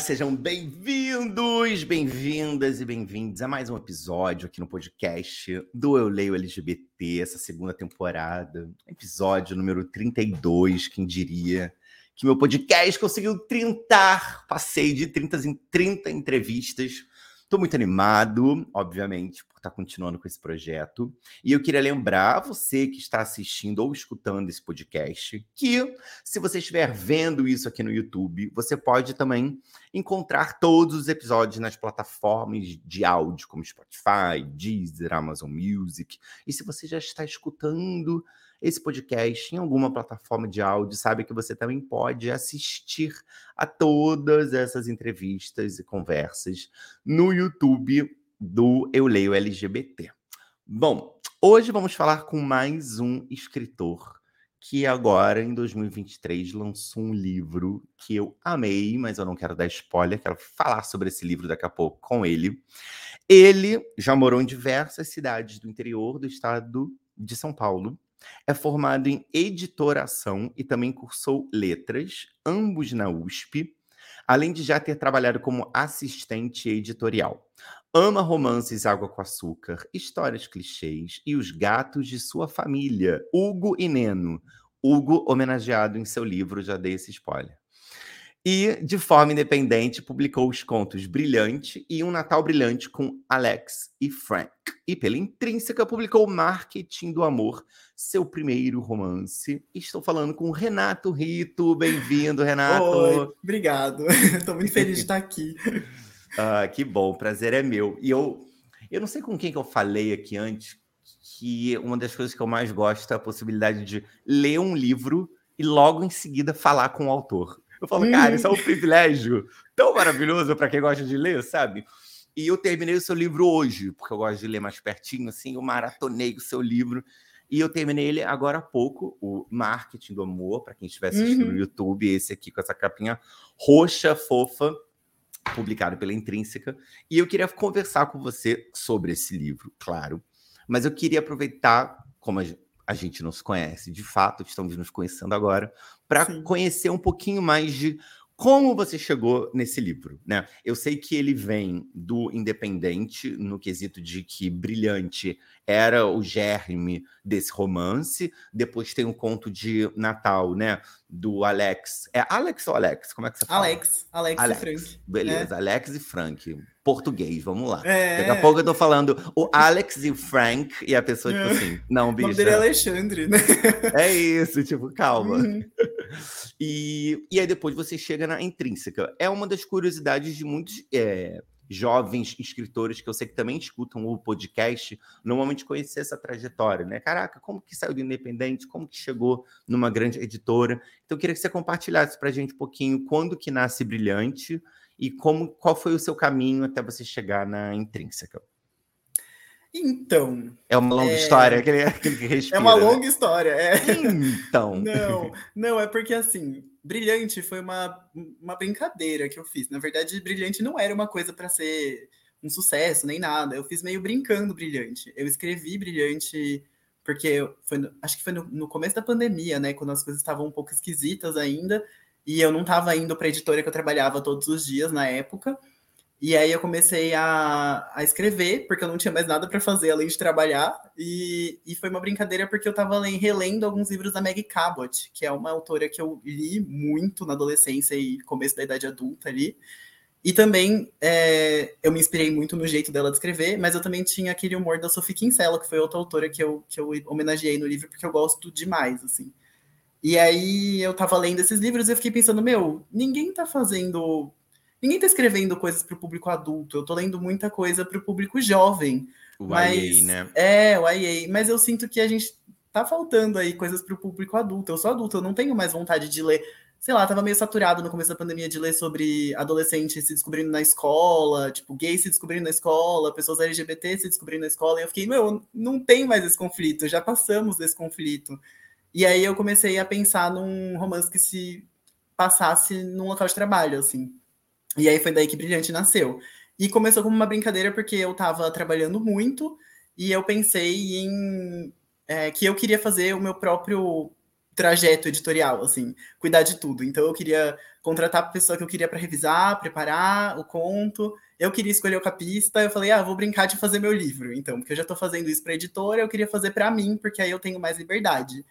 Sejam bem-vindos, bem-vindas e bem-vindos a mais um episódio aqui no podcast do Eu Leio LGBT, essa segunda temporada, episódio número 32, quem diria que meu podcast conseguiu 30, passei de 30 em 30 entrevistas Estou muito animado, obviamente, por estar continuando com esse projeto. E eu queria lembrar você que está assistindo ou escutando esse podcast que, se você estiver vendo isso aqui no YouTube, você pode também encontrar todos os episódios nas plataformas de áudio, como Spotify, Deezer, Amazon Music. E se você já está escutando esse podcast em alguma plataforma de áudio, sabe que você também pode assistir a todas essas entrevistas e conversas no YouTube do Eu Leio LGBT. Bom, hoje vamos falar com mais um escritor que agora, em 2023, lançou um livro que eu amei, mas eu não quero dar spoiler, quero falar sobre esse livro daqui a pouco com ele. Ele já morou em diversas cidades do interior do estado de São Paulo é formado em editoração e também cursou letras, ambos na USP, além de já ter trabalhado como assistente editorial. Ama romances água com açúcar, histórias clichês e os gatos de sua família, Hugo e Neno. Hugo homenageado em seu livro, já dei esse spoiler. E, de forma independente, publicou os contos Brilhante e Um Natal Brilhante com Alex e Frank. E pela Intrínseca publicou Marketing do Amor, seu primeiro romance. Estou falando com Renato Rito. Bem-vindo, Renato. Oi, obrigado. Estou muito feliz de estar aqui. ah, que bom, o prazer é meu. E eu, eu não sei com quem que eu falei aqui antes, que uma das coisas que eu mais gosto é a possibilidade de ler um livro e logo em seguida falar com o autor. Eu falo, cara, isso é um privilégio tão maravilhoso para quem gosta de ler, sabe? E eu terminei o seu livro hoje, porque eu gosto de ler mais pertinho, assim, eu maratonei o seu livro. E eu terminei ele agora há pouco, o Marketing do Amor, para quem estiver assistindo uhum. no YouTube, esse aqui com essa capinha roxa, fofa, publicado pela Intrínseca. E eu queria conversar com você sobre esse livro, claro. Mas eu queria aproveitar, como a gente não se conhece de fato, estamos nos conhecendo agora, para conhecer um pouquinho mais de como você chegou nesse livro, né? Eu sei que ele vem do Independente, no quesito de que Brilhante era o germe desse romance. Depois tem um conto de Natal, né? Do Alex. É Alex ou Alex? Como é que você fala? Alex. Alex, Alex. e Frank. Beleza, é. Alex e Frank. Português, vamos lá. É. Daqui a pouco eu tô falando o Alex e o Frank, e a pessoa, tipo é. assim, não, bicho. O nome dele é Alexandre, né? É isso, tipo, calma. Uhum. E, e aí depois você chega na intrínseca. É uma das curiosidades de muitos é, jovens escritores que eu sei que também escutam o podcast, normalmente conhecer essa trajetória, né? Caraca, como que saiu do Independente? Como que chegou numa grande editora? Então eu queria que você compartilhasse para a gente um pouquinho quando que nasce Brilhante e como qual foi o seu caminho até você chegar na Intrínseca. Então. É uma longa é... história, aquele, aquele que respira. É uma né? longa história, é. Então. Não, não, é porque assim, Brilhante foi uma, uma brincadeira que eu fiz. Na verdade, Brilhante não era uma coisa para ser um sucesso nem nada. Eu fiz meio brincando Brilhante. Eu escrevi Brilhante porque foi, acho que foi no, no começo da pandemia, né? Quando as coisas estavam um pouco esquisitas ainda. E eu não estava indo para a editora que eu trabalhava todos os dias na época. E aí eu comecei a, a escrever, porque eu não tinha mais nada para fazer além de trabalhar. E, e foi uma brincadeira porque eu estava relendo alguns livros da Maggie Cabot, que é uma autora que eu li muito na adolescência e começo da idade adulta ali. E também é, eu me inspirei muito no jeito dela de escrever, mas eu também tinha aquele humor da Sophie Kinsella, que foi outra autora que eu, que eu homenageei no livro, porque eu gosto demais, assim. E aí eu tava lendo esses livros e eu fiquei pensando, meu, ninguém tá fazendo ninguém está escrevendo coisas para o público adulto, eu estou lendo muita coisa para o público jovem. O mas, YA, né? É, o YA. Mas eu sinto que a gente tá faltando aí coisas para o público adulto. Eu sou adulto, eu não tenho mais vontade de ler. Sei lá, tava meio saturado no começo da pandemia de ler sobre adolescentes se descobrindo na escola, tipo, gays se descobrindo na escola, pessoas LGBT se descobrindo na escola. E eu fiquei, meu, não tem mais esse conflito, já passamos desse conflito. E aí eu comecei a pensar num romance que se passasse num local de trabalho, assim. E aí foi daí que Brilhante nasceu. E começou como uma brincadeira porque eu estava trabalhando muito e eu pensei em é, que eu queria fazer o meu próprio trajeto editorial, assim, cuidar de tudo. Então eu queria contratar a pessoa que eu queria para revisar, preparar o conto. Eu queria escolher o capista, eu falei: "Ah, vou brincar de fazer meu livro". Então, porque eu já estou fazendo isso para editora, eu queria fazer para mim, porque aí eu tenho mais liberdade.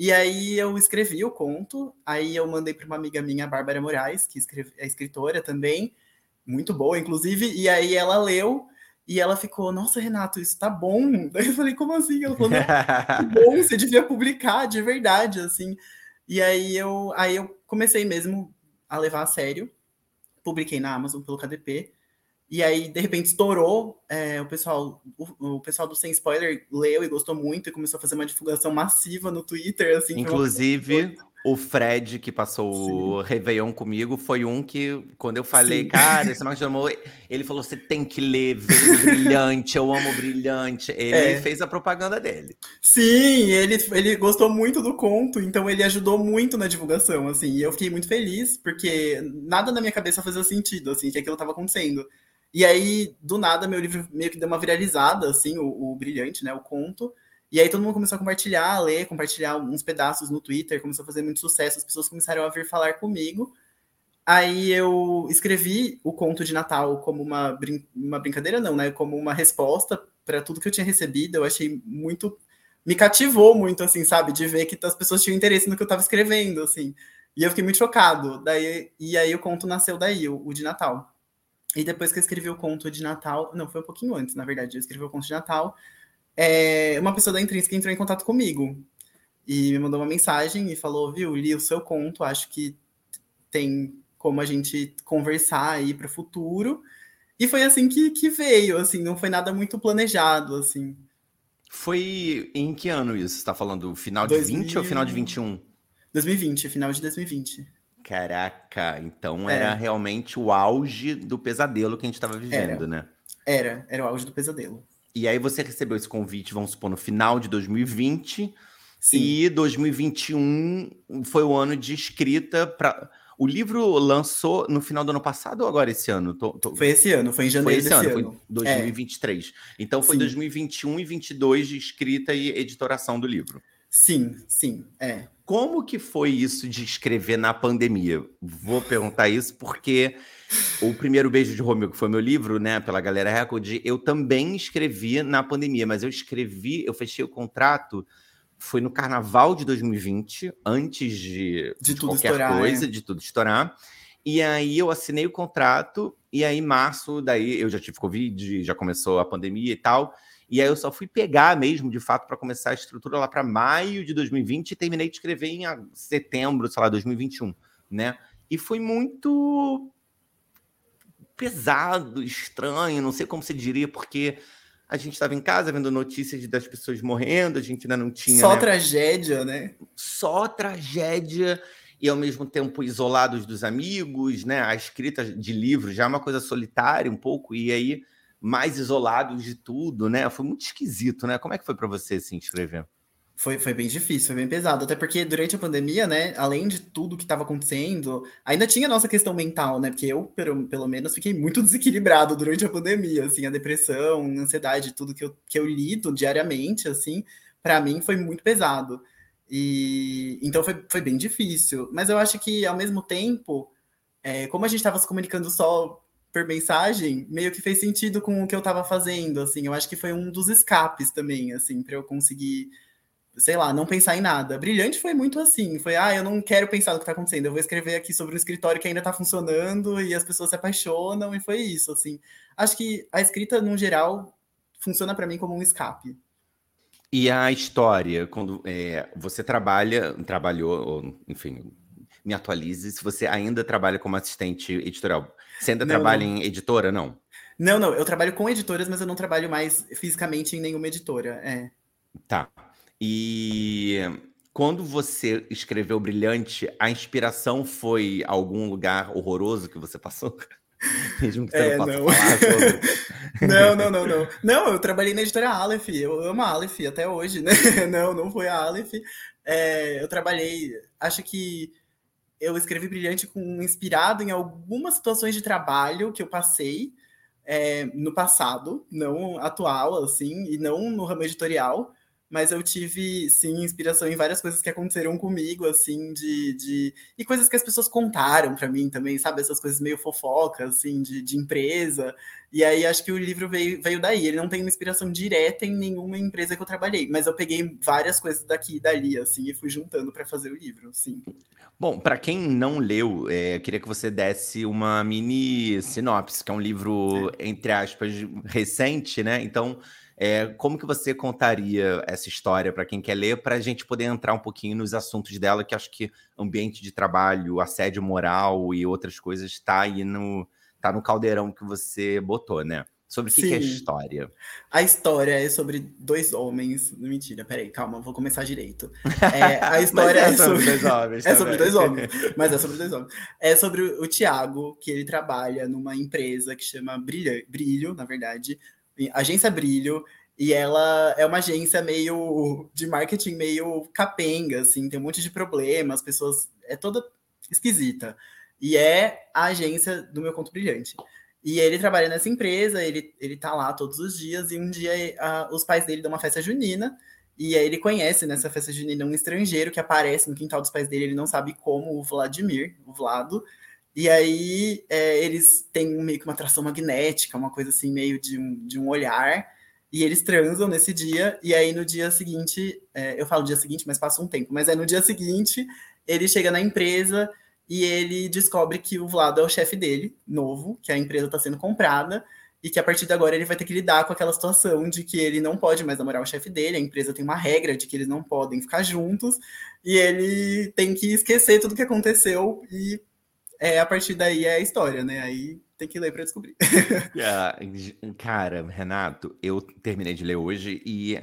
E aí eu escrevi o conto, aí eu mandei para uma amiga minha, Bárbara Moraes, que é escritora também, muito boa, inclusive, e aí ela leu e ela ficou, nossa, Renato, isso tá bom. Daí eu falei, como assim? Ela falou, que bom, você devia publicar de verdade, assim. E aí eu, aí eu comecei mesmo a levar a sério, publiquei na Amazon pelo KDP, e aí, de repente, estourou. É, o, pessoal, o, o, pessoal do Sem Spoiler leu e gostou muito e começou a fazer uma divulgação massiva no Twitter. Assim, Inclusive, o Fred, que passou Sim. o Réveillon comigo, foi um que, quando eu falei, Sim. cara, esse Marcos chamou, ele falou: você tem que ler, brilhante, eu amo brilhante. Ele é. fez a propaganda dele. Sim, ele, ele gostou muito do conto, então ele ajudou muito na divulgação, assim, e eu fiquei muito feliz, porque nada na minha cabeça fazia sentido, assim, que aquilo estava acontecendo. E aí, do nada, meu livro meio que deu uma viralizada, assim, o, o Brilhante, né, o conto. E aí todo mundo começou a compartilhar, a ler, compartilhar uns pedaços no Twitter, começou a fazer muito sucesso, as pessoas começaram a vir falar comigo. Aí eu escrevi o conto de Natal como uma, brin uma brincadeira, não, né? Como uma resposta para tudo que eu tinha recebido. Eu achei muito. Me cativou muito, assim, sabe? De ver que as pessoas tinham interesse no que eu estava escrevendo, assim. E eu fiquei muito chocado. Daí, e aí o conto nasceu daí, o, o de Natal. E depois que eu escrevi o conto de Natal, não, foi um pouquinho antes, na verdade, eu escrevi o conto de Natal, é, uma pessoa da Intrínseca entrou em contato comigo e me mandou uma mensagem e falou, viu, li o seu conto, acho que tem como a gente conversar aí para o futuro. E foi assim que, que veio, assim, não foi nada muito planejado, assim. Foi em que ano isso? Você está falando final de 20 2000... ou final de 21? 2020, final de 2020. Caraca, então é. era realmente o auge do pesadelo que a gente estava vivendo, era. né? Era, era o auge do pesadelo. E aí você recebeu esse convite, vamos supor, no final de 2020. Sim. E 2021 foi o ano de escrita para. O livro lançou no final do ano passado ou agora esse ano? Tô, tô... Foi esse ano, foi em janeiro foi esse ano, ano. Foi 2023. É. Então foi sim. 2021 e 2022 de escrita e editoração do livro. Sim, sim, é. Como que foi isso de escrever na pandemia? Vou perguntar isso porque o primeiro beijo de Romeu, que foi meu livro, né, pela Galera Record, eu também escrevi na pandemia, mas eu escrevi, eu fechei o contrato foi no carnaval de 2020, antes de, de, de qualquer estourar, coisa, é. de tudo estourar. E aí eu assinei o contrato, e aí em março, daí eu já tive Covid, já começou a pandemia e tal. E aí eu só fui pegar mesmo, de fato, para começar a estrutura lá para maio de 2020 e terminei de escrever em setembro, sei lá, 2021, né? E foi muito pesado, estranho, não sei como se diria, porque a gente estava em casa vendo notícias das pessoas morrendo, a gente ainda não tinha. Só né? tragédia, né? Só tragédia e ao mesmo tempo isolados dos amigos, né? A escrita de livros já é uma coisa solitária um pouco, e aí mais isolados de tudo, né? Foi muito esquisito, né? Como é que foi para você se inscrever? Foi, foi bem difícil, foi bem pesado. Até porque durante a pandemia, né, além de tudo que estava acontecendo, ainda tinha a nossa questão mental, né? Porque eu, pelo, pelo menos, fiquei muito desequilibrado durante a pandemia, assim, a depressão, a ansiedade, tudo que eu, que eu lido diariamente, assim, para mim foi muito pesado. E então foi, foi bem difícil. Mas eu acho que, ao mesmo tempo, é, como a gente estava se comunicando só por mensagem, meio que fez sentido com o que eu estava fazendo, assim. Eu acho que foi um dos escapes também, assim, para eu conseguir, sei lá, não pensar em nada. Brilhante foi muito assim, foi, ah, eu não quero pensar no que está acontecendo, eu vou escrever aqui sobre um escritório que ainda está funcionando e as pessoas se apaixonam, e foi isso, assim. Acho que a escrita, no geral, funciona para mim como um escape. E a história, quando é, você trabalha, trabalhou, enfim, me atualize se você ainda trabalha como assistente editorial. Você ainda não, trabalha não. em editora, não? Não, não, eu trabalho com editoras, mas eu não trabalho mais fisicamente em nenhuma editora. É. Tá. E quando você escreveu Brilhante, a inspiração foi algum lugar horroroso que você passou? Mesmo que você é, não possa não. falar sobre. não, não, não, não. Não, eu trabalhei na editora Aleph, eu amo a Aleph até hoje, né? Não, não foi a Aleph. É, eu trabalhei, acho que eu escrevi Brilhante com inspirado em algumas situações de trabalho que eu passei é, no passado, não atual, assim, e não no ramo editorial mas eu tive, sim, inspiração em várias coisas que aconteceram comigo, assim, de. de... E coisas que as pessoas contaram para mim também, sabe? Essas coisas meio fofocas, assim, de, de empresa. E aí acho que o livro veio, veio daí. Ele não tem uma inspiração direta em nenhuma empresa que eu trabalhei, mas eu peguei várias coisas daqui e dali, assim, e fui juntando para fazer o livro, sim. Bom, para quem não leu, é, eu queria que você desse uma mini sinopse, que é um livro, é. entre aspas, recente, né? Então. É, como que você contaria essa história para quem quer ler, para a gente poder entrar um pouquinho nos assuntos dela, que acho que ambiente de trabalho, assédio moral e outras coisas está aí no, tá no caldeirão que você botou, né? Sobre o que, que, é a história? A história é sobre dois homens. Mentira, peraí, calma, vou começar direito. É, a história é, sobre, dois homens. é sobre dois homens. Mas é sobre dois homens. É sobre o Tiago, que ele trabalha numa empresa que chama Brilho, Brilho na verdade, Agência Brilho, e ela é uma agência meio de marketing meio capenga, assim, tem um monte de problemas, pessoas. É toda esquisita. E é a agência do meu conto brilhante. E ele trabalha nessa empresa, ele, ele tá lá todos os dias, e um dia a, os pais dele dão uma festa junina, e aí ele conhece nessa festa junina um estrangeiro que aparece no quintal dos pais dele, ele não sabe como, o Vladimir, o Vlado, e aí é, eles têm meio que uma atração magnética, uma coisa assim, meio de um, de um olhar. E eles transam nesse dia, e aí no dia seguinte, é, eu falo dia seguinte, mas passa um tempo, mas é no dia seguinte, ele chega na empresa e ele descobre que o Vlado é o chefe dele, novo, que a empresa está sendo comprada, e que a partir de agora ele vai ter que lidar com aquela situação de que ele não pode mais namorar o chefe dele, a empresa tem uma regra de que eles não podem ficar juntos, e ele tem que esquecer tudo que aconteceu e é, a partir daí é a história, né? Aí tem que ler para descobrir. cara, Renato, eu terminei de ler hoje e,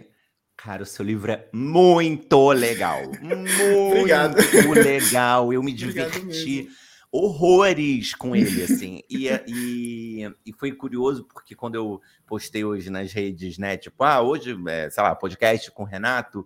cara, o seu livro é muito legal. Muito legal. Eu me diverti horrores com ele, assim. E, e, e, foi curioso, porque quando eu postei hoje nas redes, né? Tipo, ah, hoje, é, sei lá, podcast com o Renato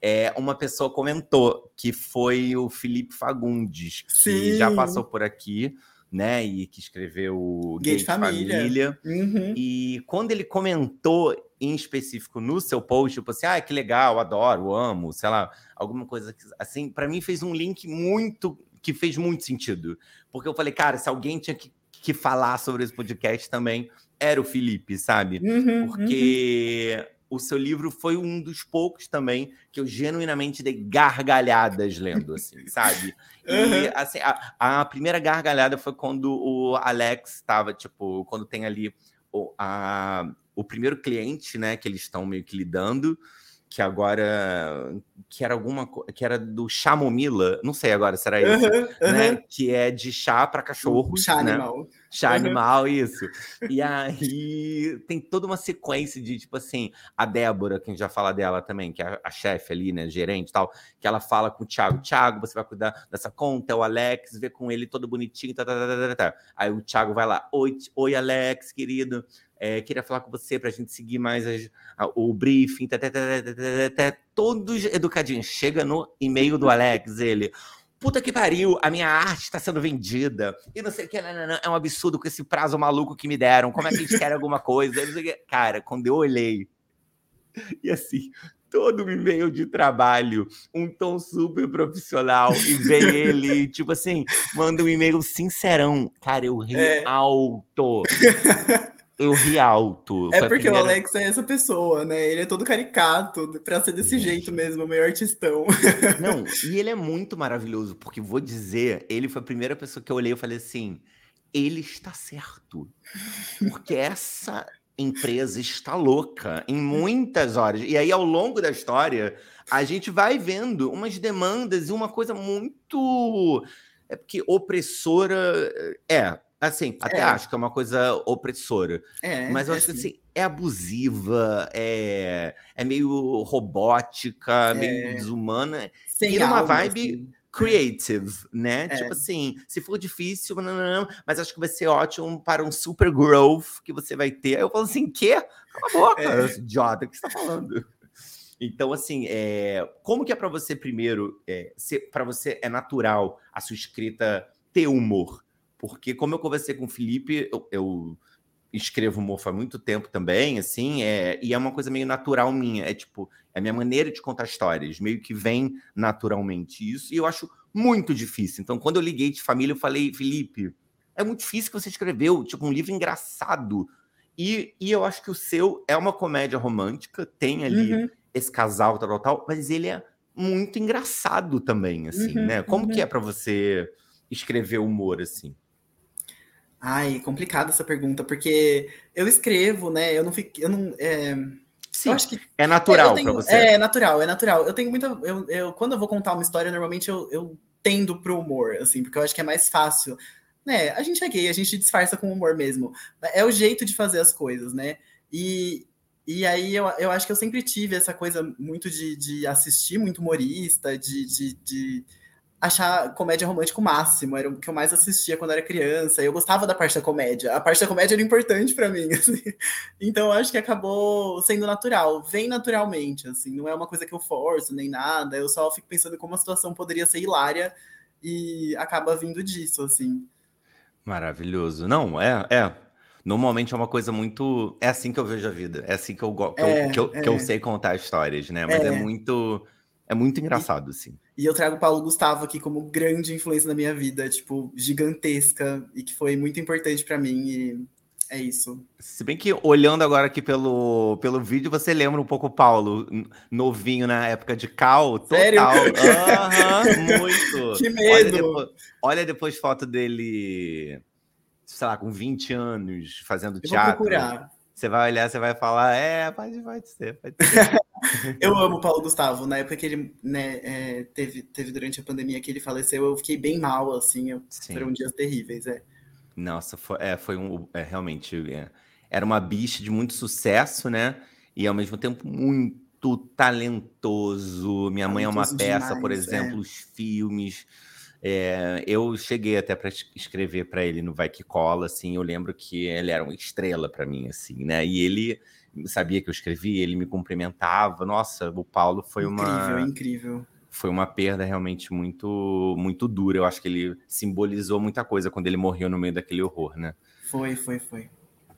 é, uma pessoa comentou que foi o Felipe Fagundes, que Sim. já passou por aqui, né? E que escreveu Gay Família. família. Uhum. E quando ele comentou em específico no seu post, tipo assim, ah, que legal, adoro, amo, sei lá, alguma coisa assim, para mim fez um link muito que fez muito sentido. Porque eu falei, cara, se alguém tinha que, que falar sobre esse podcast também, era o Felipe, sabe? Uhum, porque uhum o seu livro foi um dos poucos também que eu genuinamente dei gargalhadas lendo, assim, sabe? E, assim, a, a, primeira gargalhada foi quando o Alex estava, tipo, quando tem ali o, a, o primeiro cliente, né, que eles estão meio que lidando, que agora que era alguma que era do chamomila, não sei agora se era isso, uhum, uhum. né? Que é de chá para cachorro, chá né? animal. Chá uhum. animal, isso. E aí tem toda uma sequência de tipo assim, a Débora, que a gente já fala dela também, que é a chefe ali, né, gerente e tal, que ela fala com o Thiago, Thiago, você vai cuidar dessa conta, é o Alex, vê com ele todo bonitinho, tá, tá, tá, tá, tá. Aí o Thiago vai lá, oi, oi Alex, querido, é, queria falar com você para a gente seguir mais as, a, o briefing, tá, tá, tá, todos educadinhos. Chega no e-mail do Alex, ele. Puta que pariu, a minha arte está sendo vendida. E não sei o que, não, não, não, é um absurdo com esse prazo maluco que me deram. Como é que a gente quer alguma coisa? Cara, quando eu olhei, e assim, todo o e-mail de trabalho, um tom super profissional, e vem ele, tipo assim, manda um e-mail sincerão. Cara, eu ri é. alto. Eu ri alto. É porque primeira... o Alex é essa pessoa, né? Ele é todo caricato, pra ser desse jeito mesmo, meio artistão. Não, e ele é muito maravilhoso, porque vou dizer, ele foi a primeira pessoa que eu olhei e falei assim: ele está certo. Porque essa empresa está louca em muitas horas. E aí, ao longo da história, a gente vai vendo umas demandas e uma coisa muito. É porque opressora. É, Assim, até é. acho que é uma coisa opressora. É, mas eu é acho que assim, é abusiva, é, é meio robótica, meio é. desumana. Sem e numa vibe assim. creative, né? É. Tipo assim, se for difícil, não, não, não, mas acho que vai ser ótimo para um super growth que você vai ter. Aí eu falo assim, quê? Cala a boca, é. idiota, o que você tá falando? Então, assim, é, como que é para você primeiro, é, para você é natural a sua escrita ter humor? Porque como eu conversei com o Felipe, eu, eu escrevo humor faz muito tempo também, assim, é, e é uma coisa meio natural minha, é tipo, é a minha maneira de contar histórias, meio que vem naturalmente isso, e eu acho muito difícil. Então, quando eu liguei de família, eu falei, Felipe, é muito difícil que você escreveu, tipo, um livro engraçado. E, e eu acho que o seu é uma comédia romântica, tem ali uhum. esse casal, tal, tal, tal, mas ele é muito engraçado também, assim, uhum, né? Como uhum. que é para você escrever humor, assim? Ai, complicada essa pergunta, porque eu escrevo, né? Eu não fico. Eu não, é... Sim, eu acho que, é natural é, para você. É, natural, é natural. Eu tenho muita. Eu, eu, quando eu vou contar uma história, normalmente eu, eu tendo pro humor, assim, porque eu acho que é mais fácil. Né, a gente é gay, a gente disfarça com humor mesmo. É o jeito de fazer as coisas, né? E, e aí eu, eu acho que eu sempre tive essa coisa muito de, de assistir muito humorista, de, de, de achar comédia romântica o máximo, era o que eu mais assistia quando era criança. Eu gostava da parte da comédia. A parte da comédia era importante para mim, assim. Então acho que acabou sendo natural, vem naturalmente, assim, não é uma coisa que eu forço nem nada. Eu só fico pensando como a situação poderia ser hilária e acaba vindo disso, assim. Maravilhoso. Não, é, é. Normalmente é uma coisa muito. É assim que eu vejo a vida. É assim que eu, que, é, eu, que, eu, é. que eu sei contar histórias, né? Mas é, é muito é muito engraçado, assim. E eu trago o Paulo Gustavo aqui como grande influência na minha vida, tipo, gigantesca, e que foi muito importante para mim, e é isso. Se bem que olhando agora aqui pelo, pelo vídeo, você lembra um pouco o Paulo, novinho na época de Cal, total. Sério? Aham, muito. Que medo! Olha depois, olha depois foto dele, sei lá, com 20 anos, fazendo eu teatro. Vou procurar. Você vai olhar, você vai falar, é, pode, pode ser, pode ser. eu amo o Paulo Gustavo. Na época que ele né, é, teve, teve durante a pandemia que ele faleceu, eu fiquei bem mal, assim. Eu, foram dias terríveis, é. Nossa, foi, é, foi um. É, realmente. É, era uma bicha de muito sucesso, né? E ao mesmo tempo muito talentoso. Minha mãe é uma peça, demais, por exemplo, é. os filmes. É, eu cheguei até para escrever para ele no Vai Que Cola, assim, eu lembro que ele era uma estrela para mim, assim, né? E ele sabia que eu escrevia, ele me cumprimentava. Nossa, o Paulo foi incrível, uma incrível, incrível. Foi uma perda realmente muito muito dura. Eu acho que ele simbolizou muita coisa quando ele morreu no meio daquele horror, né? Foi, foi, foi.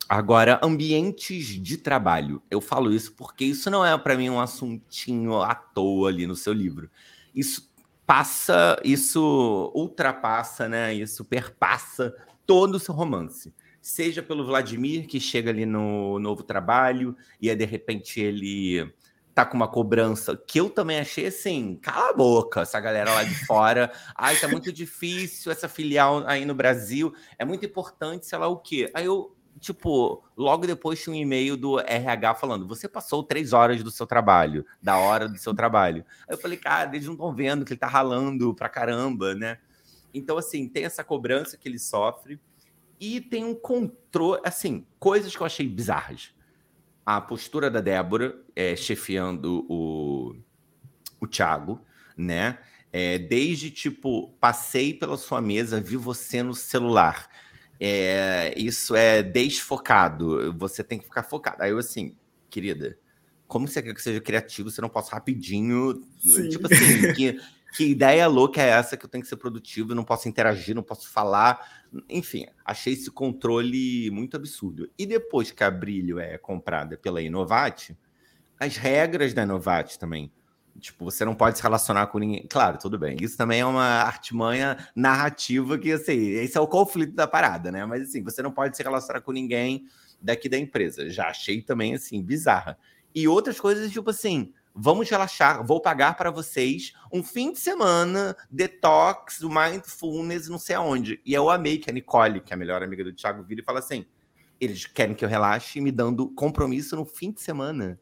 Agora, ambientes de trabalho. Eu falo isso porque isso não é para mim um assuntinho à toa ali no seu livro. Isso passa, isso ultrapassa, né? Isso perpassa todo o seu romance. Seja pelo Vladimir, que chega ali no novo trabalho, e aí de repente ele tá com uma cobrança que eu também achei assim, cala a boca, essa galera lá de fora. Ai, tá muito difícil essa filial aí no Brasil. É muito importante, sei lá o quê. Aí eu tipo, logo depois tinha um e-mail do RH falando: você passou três horas do seu trabalho, da hora do seu trabalho. Aí eu falei, cara, eles não estão vendo que ele tá ralando pra caramba, né? Então, assim, tem essa cobrança que ele sofre e tem um controle, assim, coisas que eu achei bizarras. A postura da Débora é, chefiando o, o Thiago, né? É, desde tipo, passei pela sua mesa, vi você no celular é, isso é desfocado. Você tem que ficar focado. Aí eu assim, querida, como você quer que seja criativo, você não possa rapidinho. Sim. Tipo assim, que, que ideia louca é essa que eu tenho que ser produtivo, não posso interagir, não posso falar. Enfim, achei esse controle muito absurdo. E depois que a Brilho é comprada pela Inovat, as regras da Inovat também Tipo, você não pode se relacionar com ninguém. Claro, tudo bem. Isso também é uma artimanha narrativa que, assim, esse é o conflito da parada, né? Mas, assim, você não pode se relacionar com ninguém daqui da empresa. Já achei também, assim, bizarra. E outras coisas, tipo assim, vamos relaxar, vou pagar para vocês um fim de semana, detox, mindfulness, não sei aonde. E eu amei que a Nicole, que é a melhor amiga do Thiago, vira e fala assim: eles querem que eu relaxe me dando compromisso no fim de semana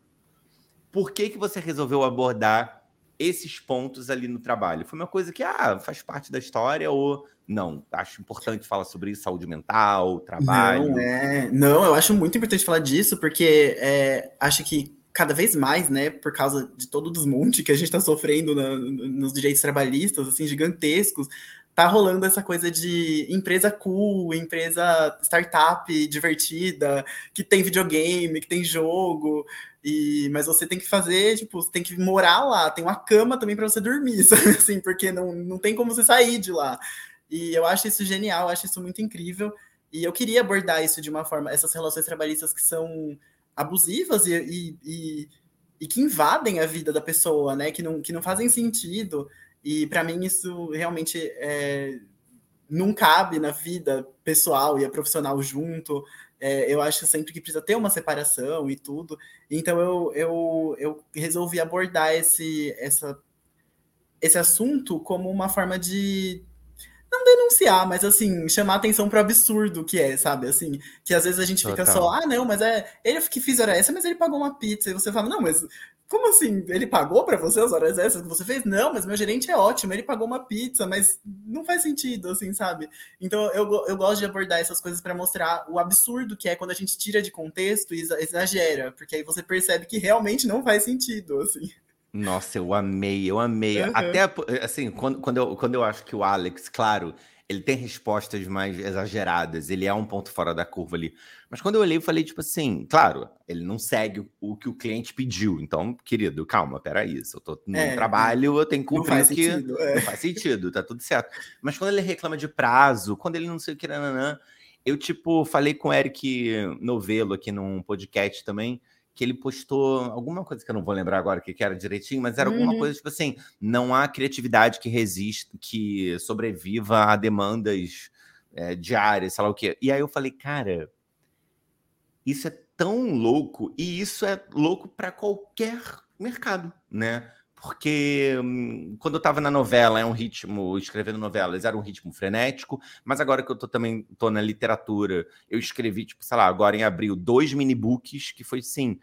por que, que você resolveu abordar esses pontos ali no trabalho? Foi uma coisa que ah, faz parte da história ou não? Acho importante falar sobre isso, saúde mental, trabalho. Não, é... não eu acho muito importante falar disso, porque é, acho que cada vez mais, né, por causa de todo o desmonte que a gente está sofrendo na, nos direitos trabalhistas, assim, gigantescos, tá rolando essa coisa de empresa cool, empresa startup divertida, que tem videogame, que tem jogo, e mas você tem que fazer, tipo, você tem que morar lá, tem uma cama também para você dormir, sabe? assim, porque não, não tem como você sair de lá. E eu acho isso genial, acho isso muito incrível. E eu queria abordar isso de uma forma, essas relações trabalhistas que são abusivas e, e, e, e que invadem a vida da pessoa, né? Que não, que não fazem sentido. E para mim isso realmente é, não cabe na vida pessoal e a profissional junto. É, eu acho sempre que precisa ter uma separação e tudo. Então eu, eu, eu resolvi abordar esse, essa, esse assunto como uma forma de denunciar, mas assim, chamar atenção para o absurdo que é, sabe? Assim, que às vezes a gente fica Total. só, ah, não, mas é ele que fiz hora essa, mas ele pagou uma pizza. E você fala, não, mas como assim? Ele pagou para você as horas essas que você fez? Não, mas meu gerente é ótimo, ele pagou uma pizza, mas não faz sentido, assim, sabe? Então eu, eu gosto de abordar essas coisas para mostrar o absurdo que é quando a gente tira de contexto e exagera, porque aí você percebe que realmente não faz sentido, assim. Nossa, eu amei, eu amei. Uhum. Até, assim, quando, quando, eu, quando eu acho que o Alex, claro, ele tem respostas mais exageradas, ele é um ponto fora da curva ali. Mas quando eu olhei, eu falei, tipo assim, claro, ele não segue o que o cliente pediu. Então, querido, calma, peraí, se eu tô no é, trabalho, eu tenho que cumprir não que sentido, é. não faz sentido, tá tudo certo. Mas quando ele reclama de prazo, quando ele não sei o que, nananã, eu, tipo, falei com o Eric Novelo aqui num podcast também, que ele postou alguma coisa que eu não vou lembrar agora o que, que era direitinho, mas era alguma uhum. coisa tipo assim: não há criatividade que resista, que sobreviva a demandas é, diárias, sei lá o quê. E aí eu falei, cara, isso é tão louco, e isso é louco para qualquer mercado, né? Porque hum, quando eu estava na novela, é um ritmo, escrevendo novelas, era um ritmo frenético, mas agora que eu tô também tô na literatura, eu escrevi, tipo, sei lá, agora em abril, dois mini-books que foi assim.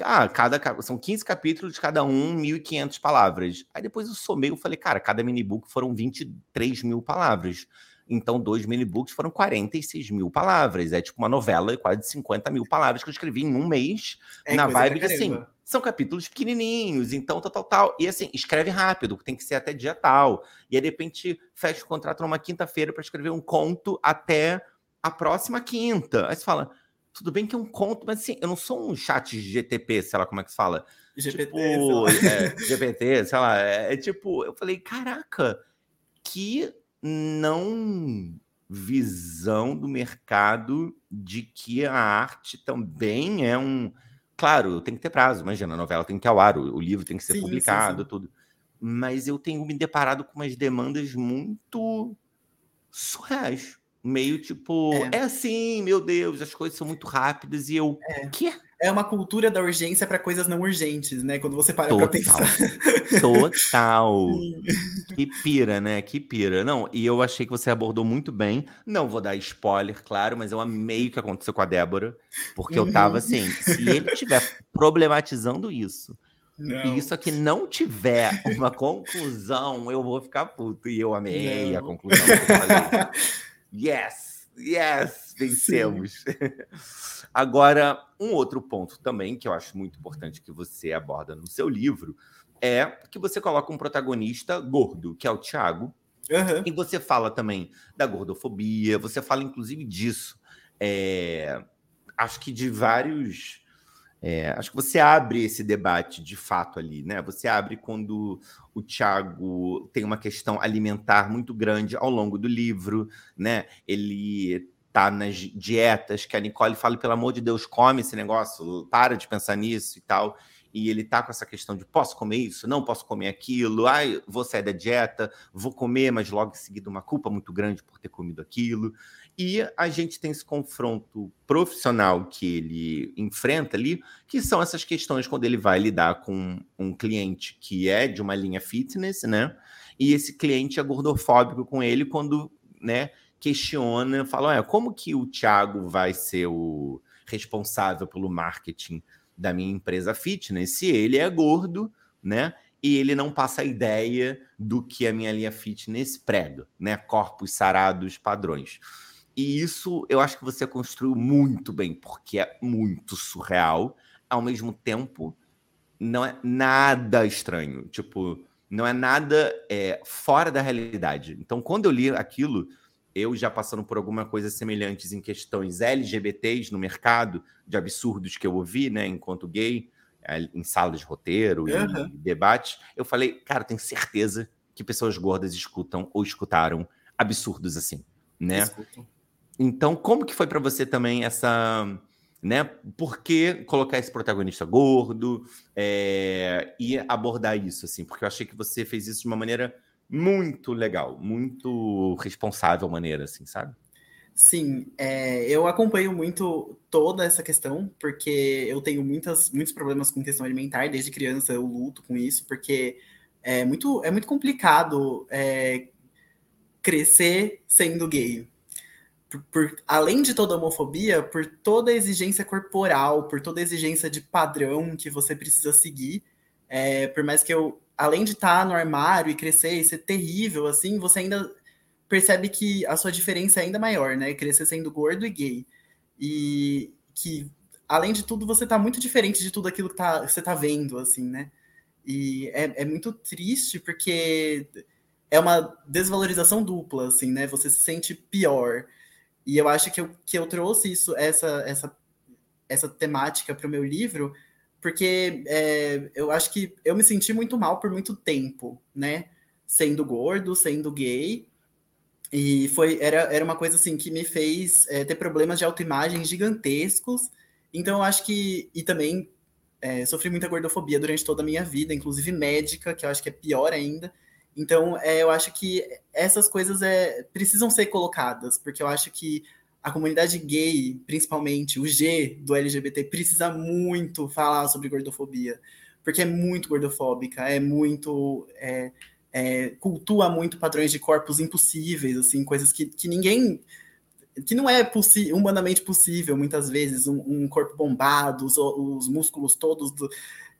Ah, cada, são 15 capítulos, cada um 1.500 palavras. Aí depois eu somei, eu falei, cara, cada mini-book foram 23 mil palavras. Então, dois mini-books foram 46 mil palavras. É tipo uma novela, quase 50 mil palavras que eu escrevi em um mês, é na vibe de assim são capítulos pequenininhos, então tal, tal, tal. E assim, escreve rápido, tem que ser até dia tal. E aí, de repente, fecha o contrato numa quinta-feira para escrever um conto até a próxima quinta. Aí você fala, tudo bem que é um conto, mas assim, eu não sou um chat GTP, sei lá como é que se fala. GPT, tipo, sei é, GPT, sei lá. É, é tipo, eu falei, caraca, que não visão do mercado de que a arte também é um Claro, tem que ter prazo, imagina, a novela tem que ir ao ar, o, o livro tem que ser sim, publicado, sim, sim. tudo. Mas eu tenho me deparado com umas demandas muito surreais. Meio tipo, é. é assim, meu Deus, as coisas são muito rápidas e eu. É. Quê? É uma cultura da urgência para coisas não urgentes, né? Quando você para para pensar. Total. que pira, né? Que pira. Não, e eu achei que você abordou muito bem. Não vou dar spoiler, claro, mas eu amei o que aconteceu com a Débora, porque uhum. eu tava assim, se ele estiver problematizando isso, não. e isso aqui não tiver uma conclusão, eu vou ficar puto. E eu amei não. a conclusão que eu falei. yes, yes, vencemos. Agora, um outro ponto também que eu acho muito importante que você aborda no seu livro é que você coloca um protagonista gordo, que é o Tiago, uhum. e você fala também da gordofobia, você fala inclusive disso. É, acho que de vários. É, acho que você abre esse debate de fato ali, né? Você abre quando o Tiago tem uma questão alimentar muito grande ao longo do livro, né? Ele tá nas dietas, que a Nicole fala, pelo amor de Deus, come esse negócio, para de pensar nisso e tal. E ele tá com essa questão de posso comer isso, não posso comer aquilo, ai, vou sair da dieta, vou comer, mas logo em seguida uma culpa muito grande por ter comido aquilo. E a gente tem esse confronto profissional que ele enfrenta ali, que são essas questões quando ele vai lidar com um cliente que é de uma linha fitness, né? E esse cliente é gordofóbico com ele quando, né, questiona, fala, como que o Thiago vai ser o responsável pelo marketing da minha empresa fitness se ele é gordo, né? e ele não passa a ideia do que a minha linha fitness prega, né? Corpos sarados, padrões. E isso eu acho que você construiu muito bem, porque é muito surreal, ao mesmo tempo não é nada estranho, tipo, não é nada é, fora da realidade. Então, quando eu li aquilo, eu já passando por alguma coisa semelhantes em questões LGBTs no mercado, de absurdos que eu ouvi, né, enquanto gay, é, em salas de roteiro uhum. e debate, eu falei, cara, tenho certeza que pessoas gordas escutam ou escutaram absurdos assim, né? Escutam. Então, como que foi para você também essa, né? Por que colocar esse protagonista gordo é, e abordar isso assim? Porque eu achei que você fez isso de uma maneira muito legal, muito responsável maneira, assim, sabe? Sim, é, eu acompanho muito toda essa questão, porque eu tenho muitas, muitos problemas com questão alimentar, desde criança eu luto com isso, porque é muito, é muito complicado é, crescer sendo gay. Por, por, além de toda homofobia, por toda exigência corporal, por toda exigência de padrão que você precisa seguir, é, por mais que eu, além de estar no armário e crescer e ser terrível, assim, você ainda percebe que a sua diferença é ainda maior, né? Crescer sendo gordo e gay. E que, além de tudo, você tá muito diferente de tudo aquilo que, tá, que você tá vendo, assim, né? E é, é muito triste porque é uma desvalorização dupla, assim, né? Você se sente pior. E eu acho que eu, que eu trouxe isso, essa, essa, essa temática para o meu livro, porque é, eu acho que eu me senti muito mal por muito tempo, né? Sendo gordo, sendo gay, e foi, era, era uma coisa assim que me fez é, ter problemas de autoimagem gigantescos. Então, eu acho que. E também é, sofri muita gordofobia durante toda a minha vida, inclusive médica, que eu acho que é pior ainda. Então, é, eu acho que essas coisas é, precisam ser colocadas, porque eu acho que a comunidade gay, principalmente o G do LGBT, precisa muito falar sobre gordofobia, porque é muito gordofóbica, é muito. É, é, cultua muito padrões de corpos impossíveis, assim, coisas que, que ninguém que não é humanamente possível muitas vezes um, um corpo bombado, os, os músculos todos do,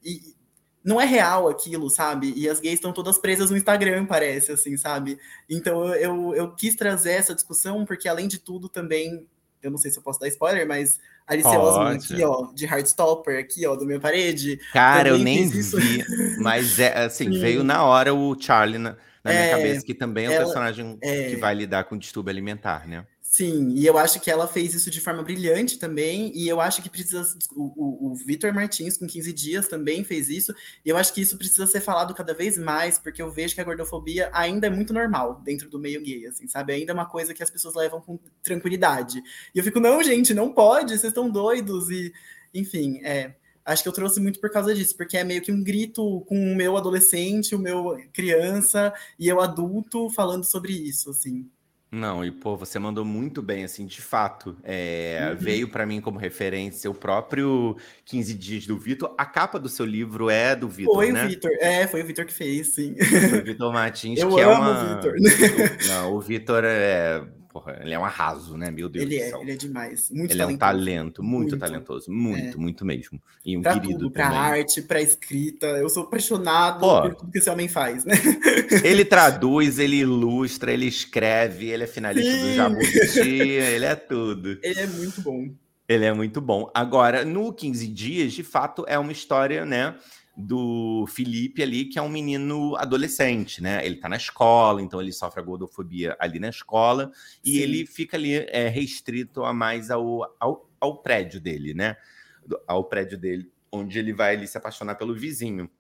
e não é real aquilo, sabe? E as gays estão todas presas no Instagram, parece, assim, sabe? Então eu, eu quis trazer essa discussão porque além de tudo também eu não sei se eu posso dar spoiler, mas Alice Osman aqui, ó, de Heartstopper, aqui, ó, do minha parede. Cara, eu nem vi, mas é, assim, veio na hora o Charlie na, na é, minha cabeça, que também é um ela, personagem é, que vai lidar com distúrbio alimentar, né? Sim, e eu acho que ela fez isso de forma brilhante também, e eu acho que precisa. O, o, Vitor Martins, com 15 dias, também fez isso, e eu acho que isso precisa ser falado cada vez mais, porque eu vejo que a gordofobia ainda é muito normal dentro do meio gay, assim, sabe? Ainda é uma coisa que as pessoas levam com tranquilidade. E eu fico, não, gente, não pode, vocês estão doidos, e enfim, é. Acho que eu trouxe muito por causa disso, porque é meio que um grito com o meu adolescente, o meu criança e eu adulto falando sobre isso, assim. Não, e pô, você mandou muito bem, assim, de fato. É, uhum. Veio para mim como referência o próprio 15 Dias do Vitor. A capa do seu livro é do Vitor, Foi né? o Vitor, é, foi o Vitor que fez, sim. Foi o Vitor Martins, Eu que amo é uma... o Vitor. Não, o Vitor é Porra, ele é um arraso, né? Meu Deus ele do é, céu. Ele é demais. Muito ele talentoso. é um talento, muito, muito. talentoso. Muito, é. muito mesmo. E um pra querido tudo, pra também. arte, pra escrita. Eu sou apaixonado Pô, por tudo que esse homem faz, né? Ele traduz, ele ilustra, ele escreve, ele é finalista Sim. do Jabuti, ele é tudo. Ele é muito bom. Ele é muito bom. Agora, no 15 Dias, de fato, é uma história, né? Do Felipe ali, que é um menino adolescente, né? Ele tá na escola, então ele sofre a gordofobia ali na escola, Sim. e ele fica ali é, restrito a mais ao, ao, ao, prédio dele, né? Ao prédio dele, onde ele vai ali se apaixonar pelo vizinho.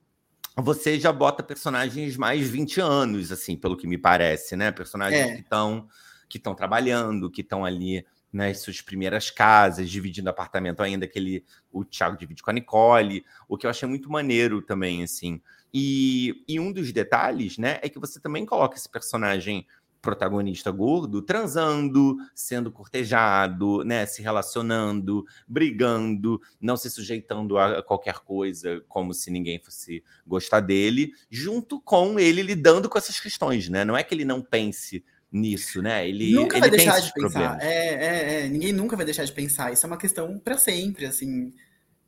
Você já bota personagens mais 20 anos, assim, pelo que me parece, né? Personagens é. que estão que estão trabalhando, que estão ali nas suas primeiras casas, dividindo apartamento ainda que ele, o Thiago divide com a Nicole, o que eu achei muito maneiro também, assim. E, e um dos detalhes, né, é que você também coloca esse personagem protagonista gordo transando, sendo cortejado, né, se relacionando, brigando, não se sujeitando a qualquer coisa, como se ninguém fosse gostar dele, junto com ele lidando com essas questões, né? Não é que ele não pense nisso, né? Ele nunca ele vai deixar de pensar. É, é, é, ninguém nunca vai deixar de pensar. Isso é uma questão para sempre, assim.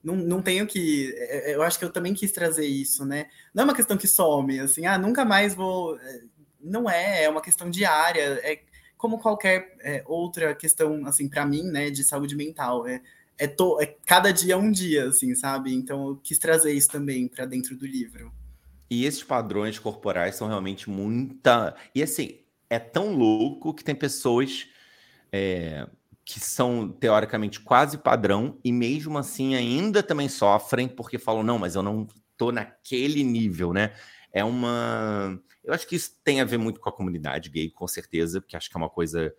não, não tenho que. É, é, eu acho que eu também quis trazer isso, né? Não é uma questão que some, assim, ah, nunca mais vou. É, não é, é uma questão diária, é como qualquer é, outra questão, assim, para mim, né, de saúde mental. É, é, to, é cada dia um dia, assim, sabe? Então eu quis trazer isso também para dentro do livro. E esses padrões corporais são realmente muita. E assim, é tão louco que tem pessoas. É que são teoricamente quase padrão e mesmo assim ainda também sofrem porque falam não, mas eu não tô naquele nível, né? É uma, eu acho que isso tem a ver muito com a comunidade gay, com certeza, porque acho que é uma coisa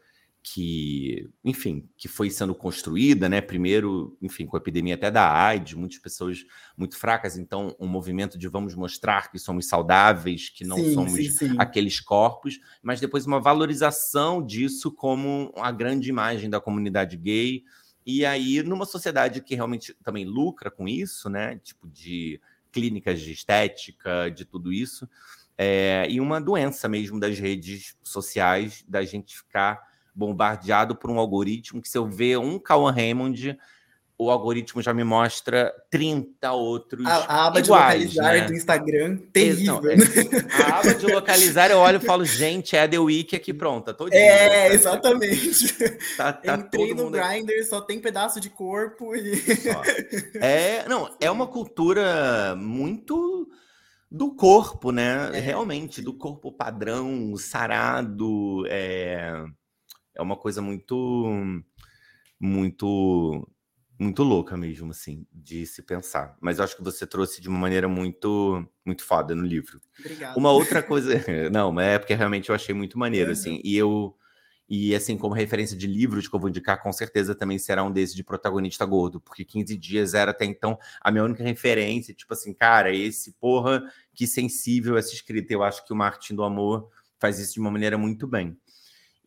que, enfim, que foi sendo construída, né? Primeiro, enfim, com a epidemia até da AIDS, muitas pessoas muito fracas, então um movimento de vamos mostrar que somos saudáveis, que não sim, somos sim, sim. aqueles corpos, mas depois uma valorização disso como a grande imagem da comunidade gay. E aí, numa sociedade que realmente também lucra com isso, né? Tipo de clínicas de estética, de tudo isso, é, e uma doença mesmo das redes sociais, da gente ficar bombardeado por um algoritmo que se eu ver um Cauan Raymond, o algoritmo já me mostra 30 outros. A, a aba iguais, de localizar né? do Instagram, terrível. Não, é, a aba de localizar, eu olho e falo, gente, é The Week aqui pronta. Tô é, exatamente. Tá, tá Entrei no mundo... Grindr, só tem pedaço de corpo e. É, não, é uma cultura muito do corpo, né? É. Realmente, do corpo padrão, sarado. É é uma coisa muito, muito, muito louca mesmo, assim, de se pensar. Mas eu acho que você trouxe de uma maneira muito, muito foda no livro. Obrigado. Uma outra coisa, não, mas é porque realmente eu achei muito maneiro, assim, uhum. assim, e eu e assim, como referência de livros que eu vou indicar, com certeza também será um desses de protagonista gordo, porque 15 dias era até então a minha única referência, tipo assim, cara, esse porra, que sensível essa escrita. Eu acho que o Martin do Amor faz isso de uma maneira muito bem.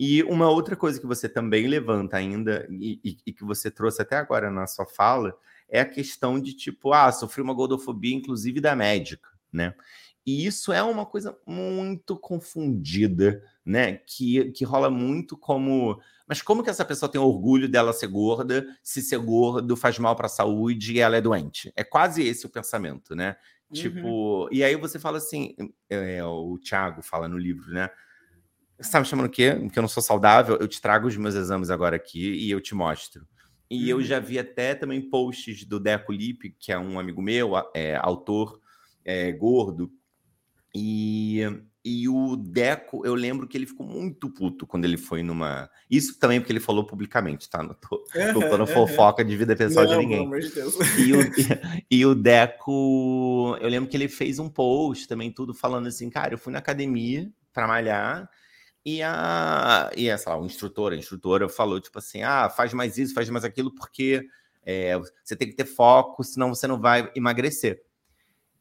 E uma outra coisa que você também levanta ainda, e, e, e, que você trouxe até agora na sua fala, é a questão de tipo, ah, sofri uma gordofobia, inclusive da médica, né? E isso é uma coisa muito confundida, né? Que, que rola muito como. Mas como que essa pessoa tem orgulho dela ser gorda, se ser gordo faz mal para a saúde e ela é doente? É quase esse o pensamento, né? Tipo, uhum. Tipo, e aí você fala assim, é, o Thiago fala no livro, né? Você tá me chamando o quê? Porque eu não sou saudável? Eu te trago os meus exames agora aqui e eu te mostro. E uhum. eu já vi até também posts do Deco Lip, que é um amigo meu, é, autor é, gordo. E, e o Deco, eu lembro que ele ficou muito puto quando ele foi numa. Isso também porque ele falou publicamente, tá? Não tô, tô falando fofoca de vida pessoal não, de ninguém. De e, o, e, e o Deco, eu lembro que ele fez um post também, tudo falando assim, cara, eu fui na academia para malhar e a, e essa lá, o instrutor, a instrutora falou, tipo assim, ah, faz mais isso, faz mais aquilo, porque é, você tem que ter foco, senão você não vai emagrecer.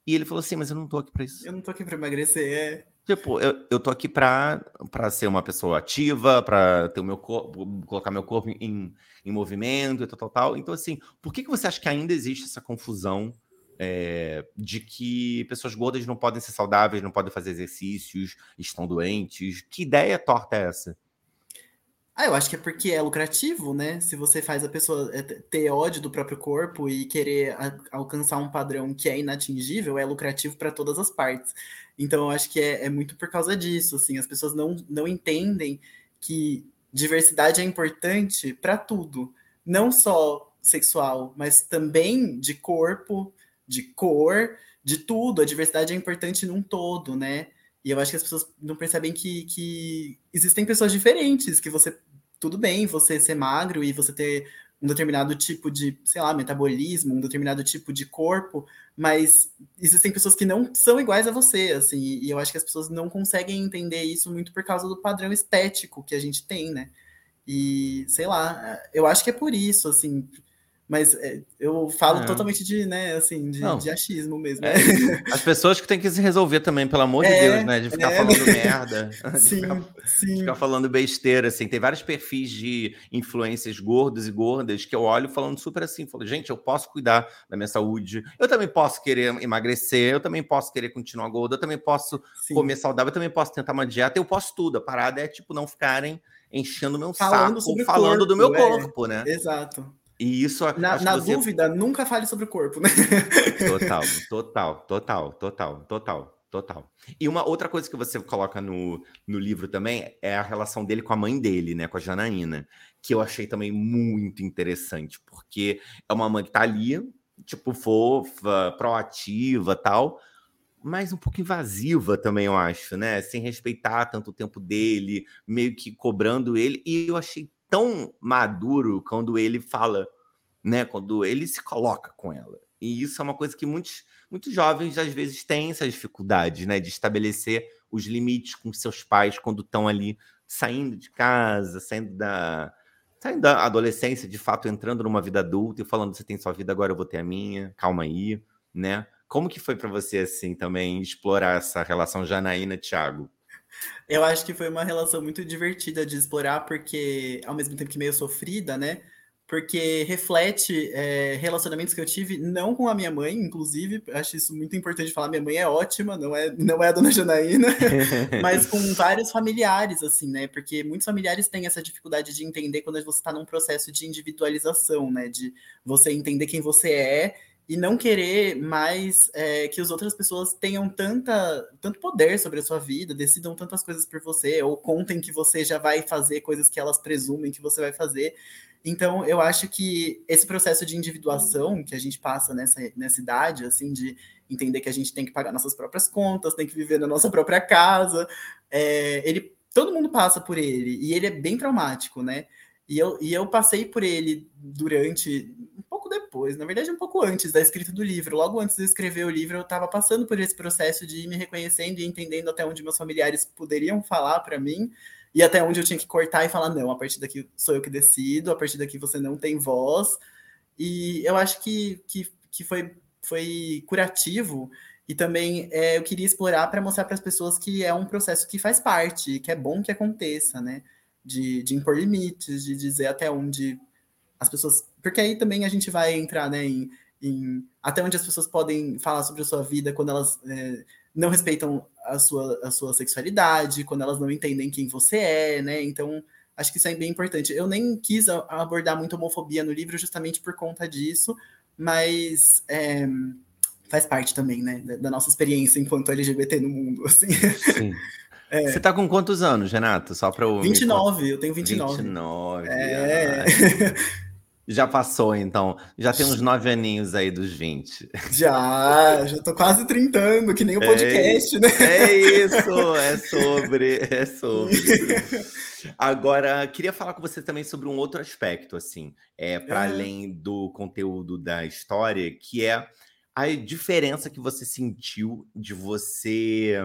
E ele falou assim, mas eu não tô aqui para isso. Eu não tô aqui para emagrecer, é. Tipo, eu, eu tô aqui para ser uma pessoa ativa, para ter o meu corpo, colocar meu corpo em, em movimento e tal, tal, tal. Então, assim, por que, que você acha que ainda existe essa confusão é, de que pessoas gordas não podem ser saudáveis, não podem fazer exercícios, estão doentes. Que ideia torta é essa? Ah, eu acho que é porque é lucrativo, né? Se você faz a pessoa é, ter ódio do próprio corpo e querer alcançar um padrão que é inatingível, é lucrativo para todas as partes. Então, eu acho que é, é, muito por causa disso. Assim, as pessoas não, não entendem que diversidade é importante para tudo, não só sexual, mas também de corpo, de cor, de tudo. A diversidade é importante num todo, né? E eu acho que as pessoas não percebem que, que existem pessoas diferentes, que você. Tudo bem você ser magro e você ter um determinado tipo de, sei lá, metabolismo, um determinado tipo de corpo, mas existem pessoas que não são iguais a você, assim, e eu acho que as pessoas não conseguem entender isso muito por causa do padrão estético que a gente tem, né? E, sei lá, eu acho que é por isso, assim, mas é, eu falo é. totalmente de, né, assim, de, de achismo mesmo. É. As pessoas que têm que se resolver também, pelo amor de é, Deus, né? De ficar é. falando merda. Sim, de ficar, sim. De ficar falando besteira, assim. Tem vários perfis de influências gordos e gordas que eu olho falando super assim. Falo, gente, eu posso cuidar da minha saúde. Eu também posso querer emagrecer. Eu também posso querer continuar gordo. Eu também posso sim. comer saudável. Eu também posso tentar uma dieta. Eu posso tudo. A parada é, tipo, não ficarem enchendo o meu falando saco falando corpo, do meu corpo, né? Exato. E isso. Na, na você... dúvida, nunca fale sobre o corpo, né? Total, total, total, total, total, total. E uma outra coisa que você coloca no, no livro também é a relação dele com a mãe dele, né? Com a Janaína. Que eu achei também muito interessante, porque é uma mãe que tá ali, tipo, fofa, proativa tal, mas um pouco invasiva também, eu acho, né? Sem respeitar tanto o tempo dele, meio que cobrando ele. E eu achei tão maduro quando ele fala, né? Quando ele se coloca com ela. E isso é uma coisa que muitos, muitos jovens às vezes têm essas dificuldades, né? De estabelecer os limites com seus pais quando estão ali saindo de casa, saindo da, saindo da adolescência, de fato, entrando numa vida adulta e falando: você tem sua vida, agora eu vou ter a minha, calma aí, né? Como que foi para você, assim, também explorar essa relação Janaína-Thiago? Eu acho que foi uma relação muito divertida de explorar, porque ao mesmo tempo que meio sofrida, né? Porque reflete é, relacionamentos que eu tive, não com a minha mãe, inclusive, acho isso muito importante falar. Minha mãe é ótima, não é, não é a dona Janaína, mas com vários familiares, assim, né? Porque muitos familiares têm essa dificuldade de entender quando você está num processo de individualização, né? De você entender quem você é e não querer mais é, que as outras pessoas tenham tanta, tanto poder sobre a sua vida, decidam tantas coisas por você, ou contem que você já vai fazer coisas que elas presumem que você vai fazer. Então, eu acho que esse processo de individuação que a gente passa nessa, nessa idade, assim, de entender que a gente tem que pagar nossas próprias contas, tem que viver na nossa própria casa, é, ele, todo mundo passa por ele, e ele é bem traumático, né? E eu, e eu passei por ele durante pouco depois, na verdade, um pouco antes da escrita do livro. Logo antes de escrever o livro, eu estava passando por esse processo de ir me reconhecendo e entendendo até onde meus familiares poderiam falar para mim e até onde eu tinha que cortar e falar: não, a partir daqui sou eu que decido, a partir daqui você não tem voz. E eu acho que, que, que foi, foi curativo. E também é, eu queria explorar para mostrar para as pessoas que é um processo que faz parte, que é bom que aconteça, né? de, de impor limites, de dizer até onde as pessoas. Porque aí também a gente vai entrar né, em, em até onde as pessoas podem falar sobre a sua vida quando elas é, não respeitam a sua, a sua sexualidade, quando elas não entendem quem você é, né? Então, acho que isso é bem importante. Eu nem quis abordar muito homofobia no livro justamente por conta disso, mas é, faz parte também, né, da nossa experiência enquanto LGBT no mundo, assim. Sim. É. Você tá com quantos anos, Renato? Só para eu. 29, eu tenho 29. 29. É. Já passou, então. Já tem uns nove aninhos aí dos 20. Já, já tô quase trintando, que nem o podcast, é, né? É isso, é sobre, é sobre. Agora, queria falar com você também sobre um outro aspecto, assim, é, para é. além do conteúdo da história, que é a diferença que você sentiu de você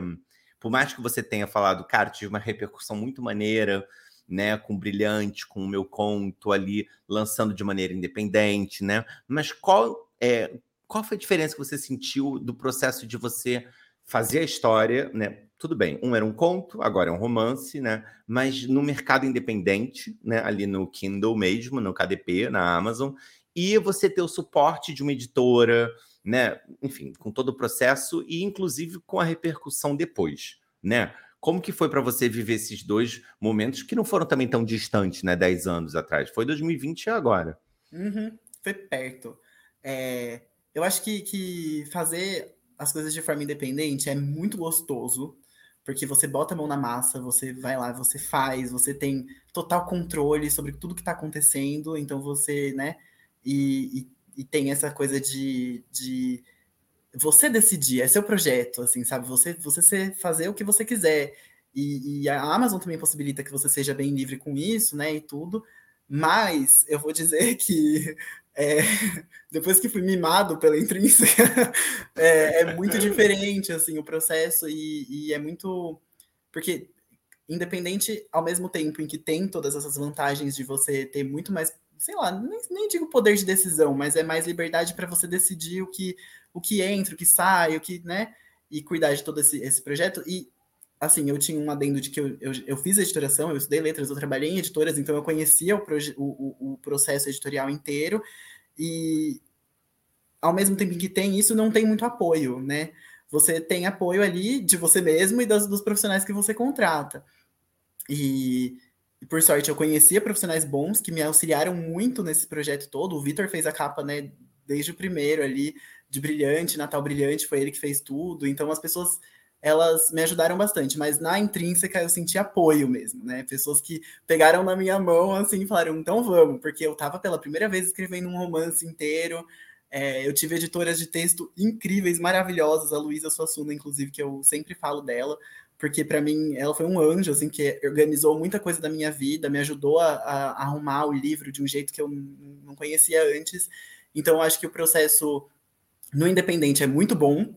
por mais que você tenha falado, cara, tive uma repercussão muito maneira, né, com Brilhante, com o meu conto ali, lançando de maneira independente, né? Mas qual é qual foi a diferença que você sentiu do processo de você fazer a história, né? Tudo bem, um era um conto, agora é um romance, né? Mas no mercado independente, né? Ali no Kindle mesmo, no KDP, na Amazon, e você ter o suporte de uma editora, né? Enfim, com todo o processo e inclusive com a repercussão depois, né? Como que foi para você viver esses dois momentos que não foram também tão distantes, né? Dez anos atrás. Foi 2020 e agora. Uhum, foi perto. É, eu acho que, que fazer as coisas de forma independente é muito gostoso, porque você bota a mão na massa, você vai lá, você faz, você tem total controle sobre tudo que está acontecendo, então você, né? E, e e tem essa coisa de, de você decidir, é seu projeto, assim, sabe? Você, você fazer o que você quiser. E, e, a Amazon também possibilita que você seja bem livre com isso, né? E tudo. Mas eu vou dizer que é, depois que fui mimado pela intrínseca, é, é, muito diferente assim o processo e, e é muito porque independente ao mesmo tempo em que tem todas essas vantagens de você ter muito mais sei lá, nem, nem digo poder de decisão, mas é mais liberdade para você decidir o que, o que entra, o que sai, o que, né? E cuidar de todo esse, esse projeto. E, assim, eu tinha um adendo de que eu, eu, eu fiz editoração, eu estudei letras, eu trabalhei em editoras, então eu conhecia o, o, o processo editorial inteiro. E, ao mesmo tempo que tem isso, não tem muito apoio, né? Você tem apoio ali de você mesmo e das, dos profissionais que você contrata. E por sorte, eu conhecia profissionais bons que me auxiliaram muito nesse projeto todo. O Vitor fez a capa, né, desde o primeiro ali, de Brilhante, Natal Brilhante, foi ele que fez tudo. Então, as pessoas elas me ajudaram bastante, mas na intrínseca eu senti apoio mesmo, né? Pessoas que pegaram na minha mão assim e falaram, então vamos, porque eu estava pela primeira vez escrevendo um romance inteiro. É, eu tive editoras de texto incríveis, maravilhosas, a Luísa Suassuna, inclusive, que eu sempre falo dela, porque para mim ela foi um anjo, assim, que organizou muita coisa da minha vida, me ajudou a, a arrumar o livro de um jeito que eu não conhecia antes. Então, acho que o processo no Independente é muito bom,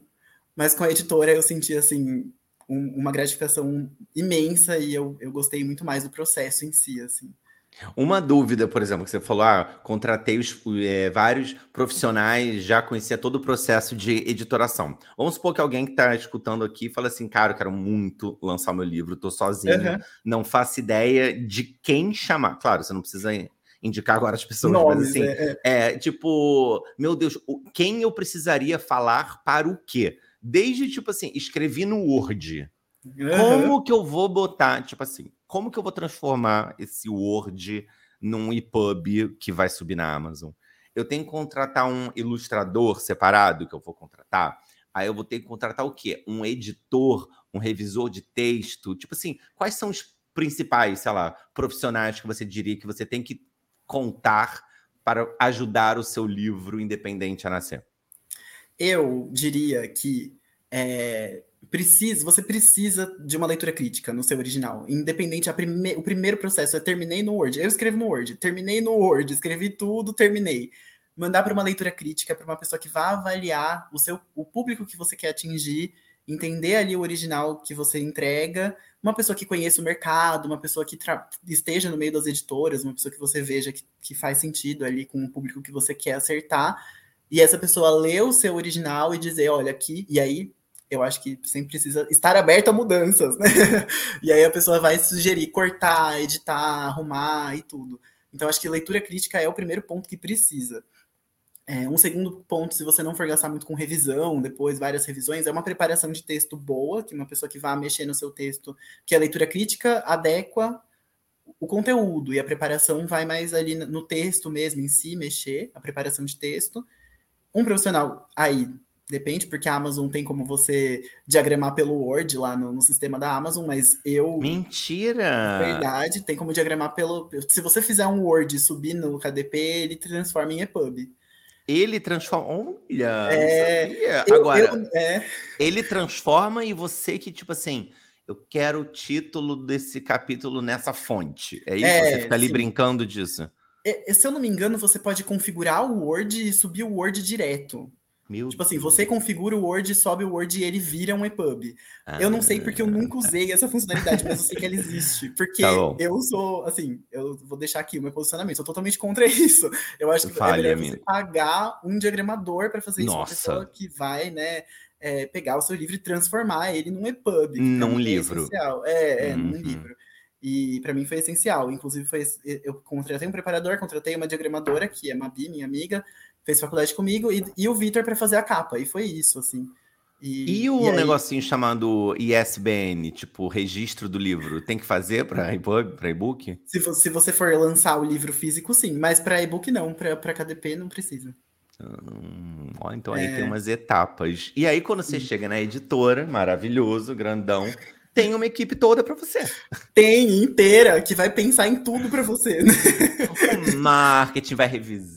mas com a editora eu senti, assim, um, uma gratificação imensa e eu, eu gostei muito mais do processo em si, assim. Uma dúvida, por exemplo, que você falou, ah, contratei os, é, vários profissionais, já conhecia todo o processo de editoração. Vamos supor que alguém que está escutando aqui fala assim, cara, eu quero muito lançar meu livro, estou sozinho, uhum. não faço ideia de quem chamar. Claro, você não precisa indicar agora as pessoas, Nomes, mas assim, é, é. é, tipo, meu Deus, quem eu precisaria falar para o quê? Desde, tipo assim, escrevi no Word. Uhum. Como que eu vou botar, tipo assim, como que eu vou transformar esse Word num EPUB que vai subir na Amazon? Eu tenho que contratar um ilustrador separado que eu vou contratar. Aí eu vou ter que contratar o quê? Um editor, um revisor de texto. Tipo assim, quais são os principais, sei lá, profissionais que você diria que você tem que contar para ajudar o seu livro independente a nascer? Eu diria que é, precisa, você precisa de uma leitura crítica no seu original. Independente, prime, o primeiro processo é terminei no Word. Eu escrevo no Word, terminei no Word, escrevi tudo, terminei. Mandar para uma leitura crítica, para uma pessoa que vá avaliar o seu o público que você quer atingir, entender ali o original que você entrega, uma pessoa que conheça o mercado, uma pessoa que esteja no meio das editoras, uma pessoa que você veja que, que faz sentido ali com o público que você quer acertar e essa pessoa ler o seu original e dizer, olha, aqui, e aí eu acho que sempre precisa estar aberto a mudanças, né? e aí a pessoa vai sugerir cortar, editar, arrumar e tudo. Então, acho que leitura crítica é o primeiro ponto que precisa. É, um segundo ponto, se você não for gastar muito com revisão, depois várias revisões, é uma preparação de texto boa, que uma pessoa que vá mexer no seu texto, que a leitura crítica adequa o conteúdo, e a preparação vai mais ali no texto mesmo, em si, mexer, a preparação de texto. Um profissional aí depende, porque a Amazon tem como você diagramar pelo Word lá no, no, sistema da Amazon, mas eu. Mentira! Verdade, tem como diagramar pelo. Se você fizer um Word e subir no KDP, ele transforma em EPUB. Ele transforma. Olha! É, eu, Agora, eu, é... ele transforma e você que, tipo assim. Eu quero o título desse capítulo nessa fonte. É isso? É, você fica ali sim. brincando disso. É, se eu não me engano, você pode configurar o Word e subir o Word direto. Meu tipo assim, você configura o Word, sobe o Word e ele vira um EPUB. Ah, eu não sei porque eu nunca usei essa funcionalidade, mas eu sei que ela existe. Porque tá eu sou, assim, eu vou deixar aqui o meu posicionamento, sou totalmente contra isso. Eu acho que Falha, é melhor você pagar um diagramador para fazer Nossa. isso, uma pessoa que vai, né, é, pegar o seu livro e transformar ele num EPUB. Num é livro. É, é, uhum. num livro. E para mim foi essencial. Inclusive, foi, eu contratei um preparador, contratei uma diagramadora, que é Mabi, minha amiga, fez faculdade comigo, e, e o Vitor para fazer a capa. E foi isso, assim. E, e o e aí... negocinho chamado ISBN, tipo, registro do livro, tem que fazer para e-book? Se, se você for lançar o livro físico, sim, mas para e-book não, para KDP não precisa. Hum, ó, então aí é... tem umas etapas. E aí, quando você sim. chega na editora, maravilhoso, grandão, tem uma equipe toda para você. Tem, inteira, que vai pensar em tudo para você. Né? O marketing vai revisar,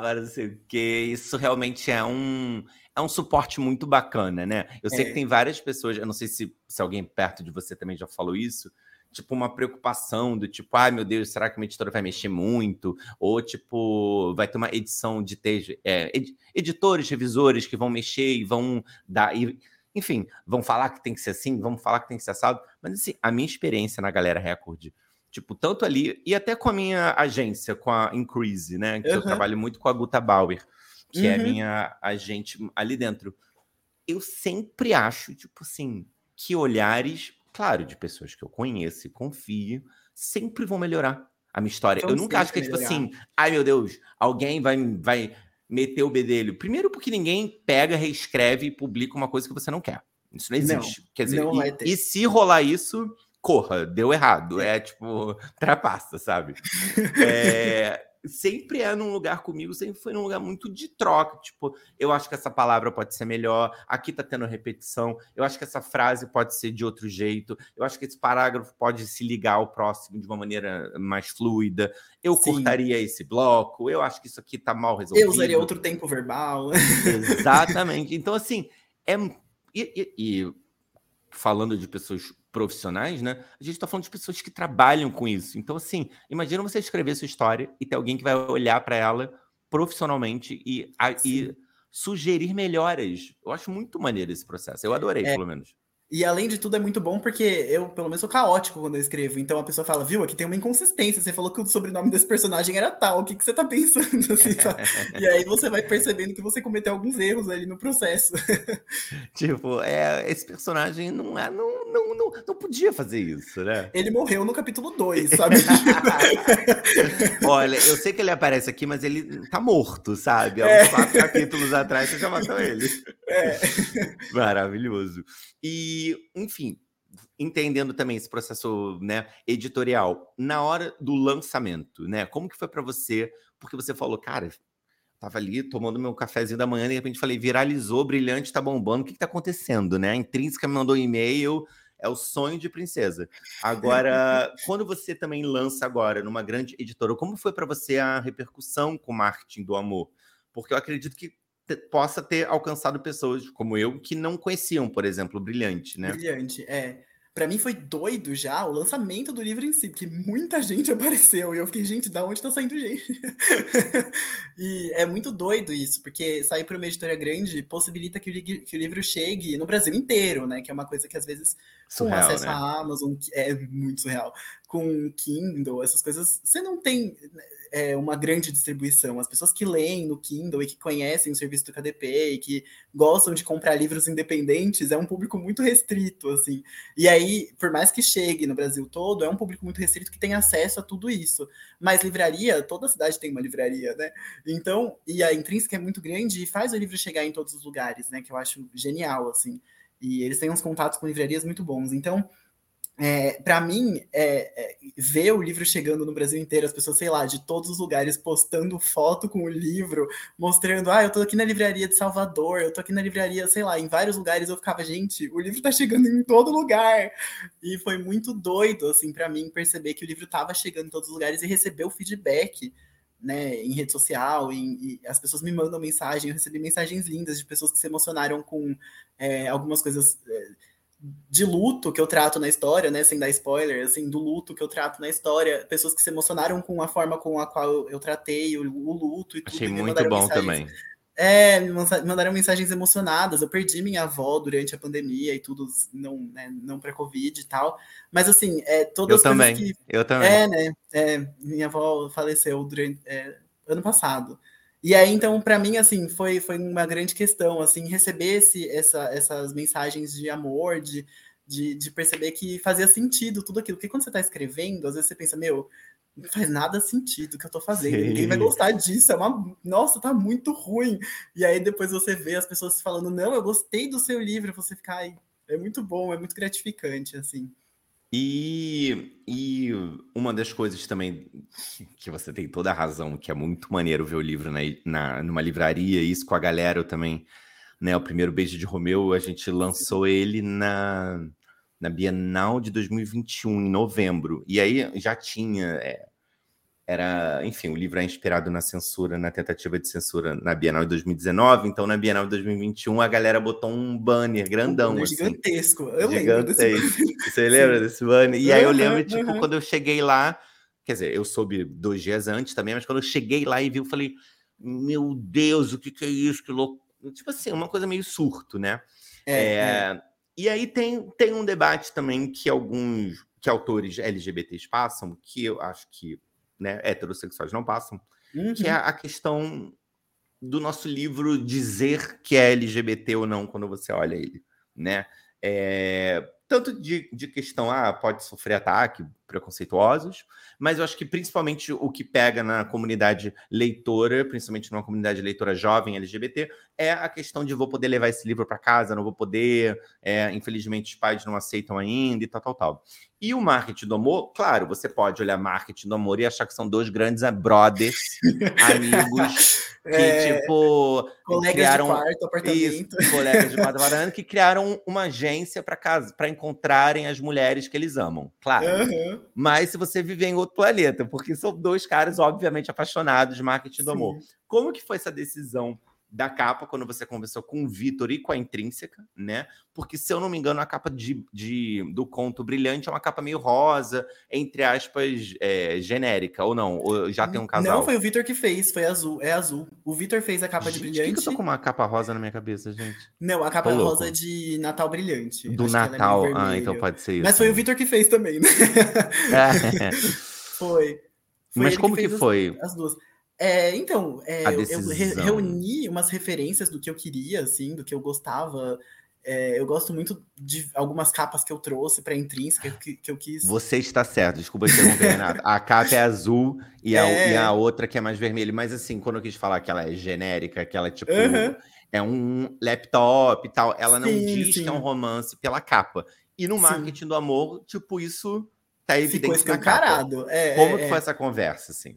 vai não sei o quê. Isso realmente é um, é um suporte muito bacana, né? Eu sei é. que tem várias pessoas, eu não sei se, se alguém perto de você também já falou isso, tipo, uma preocupação do tipo, ai meu Deus, será que uma editora vai mexer muito? Ou tipo, vai ter uma edição de texto, é, ed, editores, revisores que vão mexer e vão dar. E, enfim, vão falar que tem que ser assim, vão falar que tem que ser assado. Mas assim, a minha experiência na Galera Record, tipo, tanto ali, e até com a minha agência, com a Increase, né? Que uhum. eu trabalho muito com a Guta Bauer, que uhum. é a uhum. minha agente ali dentro. Eu sempre acho, tipo assim, que olhares, claro, de pessoas que eu conheço e confio, sempre vão melhorar a minha história. Então, eu nunca acho que é tipo assim, ai meu Deus, alguém vai, vai meter o bedelho. Primeiro, porque ninguém pega, reescreve e publica uma coisa que você não quer. Isso não existe. Não, Quer dizer, e, e, se rolar isso, corra, deu errado. É tipo, trapassa, sabe? É, sempre é num lugar comigo, sempre foi num lugar muito de troca. Tipo, eu acho que essa palavra pode ser melhor, aqui tá tendo repetição, eu acho que essa frase pode ser de outro jeito, eu acho que esse parágrafo pode se ligar ao próximo de uma maneira mais fluida, eu Sim. cortaria esse bloco, eu acho que isso aqui tá mal resolvido. Eu usaria outro tempo verbal. Exatamente. Então, assim, é. e, e, e falando de pessoas profissionais, né? A gente está falando de pessoas que trabalham com isso. Então, assim, imagina você escrever sua história e ter alguém que vai olhar para ela profissionalmente e, a, e, sugerir melhoras. Eu acho muito maneiro esse processo. Eu adorei, é. pelo menos. E além de tudo, é muito bom porque eu, pelo menos, sou caótico quando eu escrevo. Então a pessoa fala, viu, aqui tem uma inconsistência. Você falou que o sobrenome desse personagem era tal. O que, que você tá pensando? Assim, e aí você vai percebendo que você cometeu alguns erros ali no processo. tipo, é, esse personagem não, é, não, não, não, não podia fazer isso, né? Ele morreu no capítulo 2, sabe? Olha, eu sei que ele aparece aqui, mas ele tá morto, sabe? Há uns é. quatro capítulos atrás você já matou ele. É. Maravilhoso. E, enfim, entendendo também esse processo né, editorial, na hora do lançamento, né? Como que foi para você? Porque você falou, cara, tava ali tomando meu cafezinho da manhã e de repente falei, viralizou, brilhante, tá bombando, o que que tá acontecendo, né? A Intrínseca me mandou um e-mail, é o sonho de princesa. Agora, quando você também lança agora numa grande editora, como foi para você a repercussão com o marketing do amor? Porque eu acredito que possa ter alcançado pessoas como eu que não conheciam, por exemplo, Brilhante, né? Brilhante, é para mim foi doido já o lançamento do livro em si, porque muita gente apareceu e eu fiquei, gente, da onde tá saindo gente? e é muito doido isso, porque sair para uma editora grande possibilita que o, que o, livro chegue no Brasil inteiro, né? Que é uma coisa que às vezes surreal, com acesso né? à Amazon é muito surreal, com Kindle, essas coisas, você não tem é, uma grande distribuição. As pessoas que leem no Kindle e que conhecem o serviço do KDP e que gostam de comprar livros independentes é um público muito restrito, assim. E aí, por mais que chegue no Brasil todo, é um público muito restrito que tem acesso a tudo isso. Mas livraria, toda cidade tem uma livraria, né? Então, e a intrínseca é muito grande e faz o livro chegar em todos os lugares, né? Que eu acho genial, assim. E eles têm uns contatos com livrarias muito bons. Então, é, para mim, é, é, ver o livro chegando no Brasil inteiro, as pessoas, sei lá, de todos os lugares postando foto com o livro, mostrando, ah, eu tô aqui na livraria de Salvador, eu tô aqui na livraria, sei lá, em vários lugares eu ficava, gente, o livro tá chegando em todo lugar. E foi muito doido, assim, para mim, perceber que o livro tava chegando em todos os lugares e receber o feedback. Né, em rede social, em, as pessoas me mandam mensagem, eu recebi mensagens lindas de pessoas que se emocionaram com é, algumas coisas é, de luto que eu trato na história, né, sem dar spoiler, assim, do luto que eu trato na história, pessoas que se emocionaram com a forma com a qual eu tratei o, o luto e tudo. Achei muito bom mensagens. também. É, me mandaram mensagens emocionadas. Eu perdi minha avó durante a pandemia e tudo, não, né, não para Covid e tal. Mas assim, é todas eu as também. que. Eu também. É, né? É, minha avó faleceu durante é, ano passado. E aí, então, para mim, assim, foi, foi uma grande questão, assim, receber esse, essa, essas mensagens de amor, de, de, de, perceber que fazia sentido tudo aquilo. Porque quando você está escrevendo, às vezes você pensa, meu, não faz nada sentido o que eu estou fazendo. Sim. Ninguém vai gostar disso. É uma. Nossa, tá muito ruim. E aí depois você vê as pessoas falando, não, eu gostei do seu livro, você fica, ai, é muito bom, é muito gratificante, assim. E, e uma das coisas também que você tem toda a razão, que é muito maneiro ver o livro na, na, numa livraria, isso com a galera eu também, né? O primeiro Beijo de Romeu, a gente lançou ele na, na Bienal de 2021, em novembro. E aí já tinha. É, era, enfim, o livro é inspirado na censura, na tentativa de censura na Bienal de 2019, então na Bienal de 2021 a galera botou um banner grandão. Um banner assim, gigantesco. Eu gigantesco. lembro desse Você lembra desse banner? E aí eu lembro, uhum, tipo, uhum. quando eu cheguei lá, quer dizer, eu soube dois dias antes também, mas quando eu cheguei lá e vi, eu falei, meu Deus, o que, que é isso? Que louco. Tipo assim, uma coisa meio surto, né? É, é... é. E aí tem, tem um debate também que alguns que autores LGBTs passam, que eu acho que né, heterossexuais não passam, uhum. que é uhum. a questão do nosso livro dizer que é LGBT ou não quando você olha ele, né? É, tanto de, de questão, ah, pode sofrer ataque, preconceituosos, mas eu acho que principalmente o que pega na comunidade leitora, principalmente numa comunidade leitora jovem LGBT, é a questão de vou poder levar esse livro para casa, não vou poder, é, infelizmente os pais não aceitam ainda e tal, tal, tal. E o marketing do amor, claro, você pode olhar marketing do amor e achar que são dois grandes brothers, amigos, que, é, tipo, colegas criaram, de quarto, apartamento. Isso, colegas de quarto, que criaram uma agência para casa, para encontrarem as mulheres que eles amam, claro. Uhum. Mas se você viver em outro planeta, porque são dois caras, obviamente, apaixonados de marketing Sim. do amor. Como que foi essa decisão da capa quando você conversou com o Vitor e com a Intrínseca, né? Porque, se eu não me engano, a capa de, de do conto Brilhante é uma capa meio rosa, entre aspas, é, genérica, ou não? Ou já tem um casal? Não, foi o Vitor que fez, foi azul, é azul. O Vitor fez a capa gente, de Brilhante. Por que, eu tô com uma capa rosa na minha cabeça, gente? Não, a capa rosa é de Natal Brilhante. Do Acho é Natal, é ah, então pode ser isso. Mas foi o Vitor que fez também, né? É. foi. foi. Mas como que, que foi? As duas. É, então, é, eu, eu re reuni umas referências do que eu queria, assim, do que eu gostava. É, eu gosto muito de algumas capas que eu trouxe para intrínseca que, que, eu quis. Você está certo, desculpa te interromper, Renato. A capa é azul e, a, e a outra que é mais vermelha. Mas assim, quando eu quis falar que ela é genérica, que ela é tipo. Uhum. É um laptop e tal, ela não sim, diz sim. que é um romance pela capa. E no marketing sim. do amor, tipo, isso tá evidente Ficou escancarado. É, Como é, que foi é. essa conversa, assim?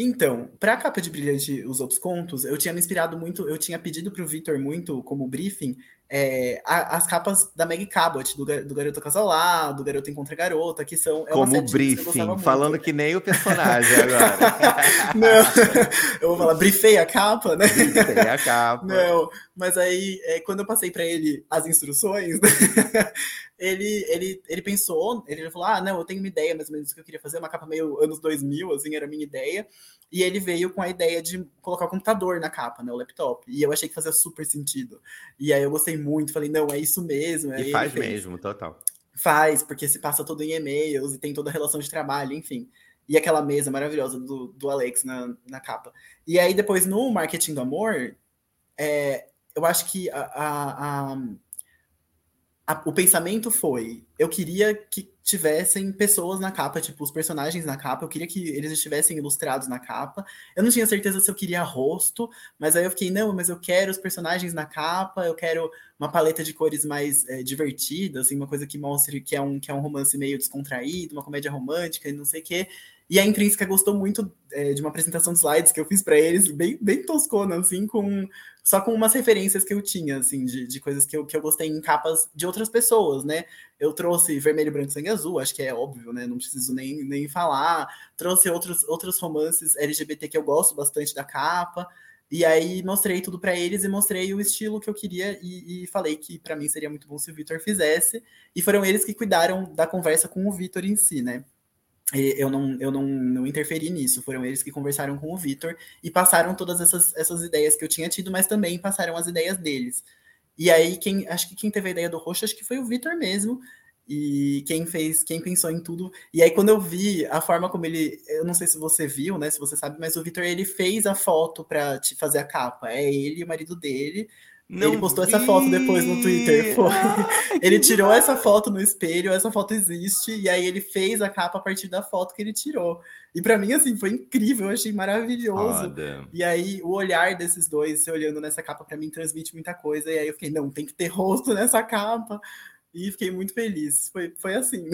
Então, para a capa de Brilhante, os outros contos, eu tinha me inspirado muito, eu tinha pedido para o Vitor muito, como briefing, é, as capas da Meg Cabot, do, do Garoto Casalá, do Garoto Encontra Garota, que são. É Como briefing, falando que nem o personagem agora. Não, eu vou falar, briefei a capa, né? Briefei a capa. Não, mas aí, é, quando eu passei para ele as instruções, ele, ele, ele pensou, ele falou: ah, não, eu tenho uma ideia mais ou menos do que eu queria fazer, uma capa meio anos 2000, assim, era a minha ideia. E ele veio com a ideia de colocar o computador na capa, né, o laptop. E eu achei que fazia super sentido. E aí eu gostei muito, falei, não, é isso mesmo. e faz mesmo, total. Faz, porque se passa tudo em e-mails e tem toda a relação de trabalho, enfim. E aquela mesa maravilhosa do, do Alex na, na capa. E aí depois no Marketing do Amor, é, eu acho que a, a, a a, o pensamento foi: eu queria que tivessem pessoas na capa, tipo, os personagens na capa, eu queria que eles estivessem ilustrados na capa. Eu não tinha certeza se eu queria rosto, mas aí eu fiquei, não, mas eu quero os personagens na capa, eu quero uma paleta de cores mais é, divertida, assim, uma coisa que mostre que é um, que é um romance meio descontraído, uma comédia romântica e não sei o quê. E a Intrínseca gostou muito é, de uma apresentação de slides que eu fiz para eles, bem, bem toscona, assim, com só com umas referências que eu tinha, assim, de, de coisas que eu, que eu gostei em capas de outras pessoas, né? Eu trouxe Vermelho, Branco, Sangue Azul, acho que é óbvio, né? Não preciso nem, nem falar. Trouxe outros, outros romances LGBT que eu gosto bastante da capa. E aí mostrei tudo para eles e mostrei o estilo que eu queria e, e falei que para mim seria muito bom se o Vitor fizesse. E foram eles que cuidaram da conversa com o Vitor em si, né? eu não, eu não, não interferi nisso, foram eles que conversaram com o Vitor e passaram todas essas, essas ideias que eu tinha tido, mas também passaram as ideias deles. E aí, quem acho que quem teve a ideia do roxo, acho que foi o Vitor mesmo, e quem fez, quem pensou em tudo. E aí, quando eu vi a forma como ele, eu não sei se você viu, né, se você sabe, mas o Vitor ele fez a foto para te fazer a capa. É ele e o marido dele não ele postou vi. essa foto depois no Twitter. Foi. ele tirou essa foto no espelho, essa foto existe, e aí ele fez a capa a partir da foto que ele tirou. E para mim, assim, foi incrível, eu achei maravilhoso. Foda. E aí, o olhar desses dois, se olhando nessa capa, para mim transmite muita coisa. E aí eu fiquei, não, tem que ter rosto nessa capa. E fiquei muito feliz. Foi, foi assim.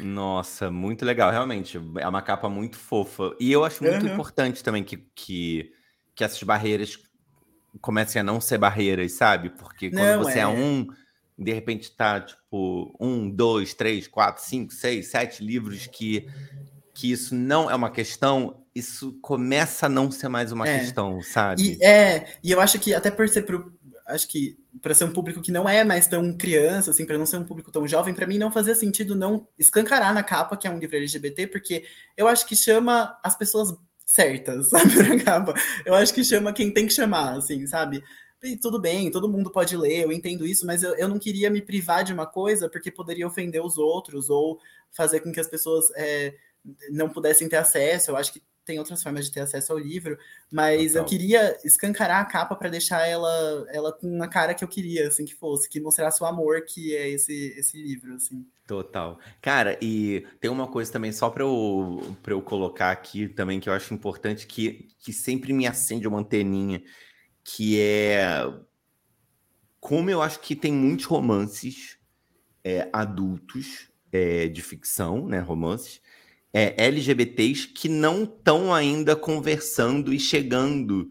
Nossa, muito legal, realmente. É uma capa muito fofa. E eu acho muito uhum. importante também que, que, que essas barreiras comecem a não ser barreiras, sabe? Porque quando não, você é... é... um, de repente tá, tipo, um, dois, três, quatro, cinco, seis, sete livros que, que isso não é uma questão, isso começa a não ser mais uma é. questão, sabe? E, é, e eu acho que até por ser pro, acho que para ser um público que não é mais tão criança, assim, para não ser um público tão jovem, para mim não fazia sentido não escancarar na capa que é um livro LGBT, porque eu acho que chama as pessoas certas, sabe, pra capa. Eu acho que chama quem tem que chamar, assim, sabe? E tudo bem, todo mundo pode ler, eu entendo isso, mas eu, eu não queria me privar de uma coisa porque poderia ofender os outros ou fazer com que as pessoas é, não pudessem ter acesso. Eu acho que tem outras formas de ter acesso ao livro, mas Total. eu queria escancarar a capa para deixar ela, ela com a cara que eu queria, assim, que fosse, que mostrasse o amor que é esse, esse livro, assim. Total. Cara, e tem uma coisa também, só para eu, eu colocar aqui também, que eu acho importante, que, que sempre me acende uma anteninha, que é como eu acho que tem muitos romances é, adultos é, de ficção, né, romances, é, LGBTs que não estão ainda conversando e chegando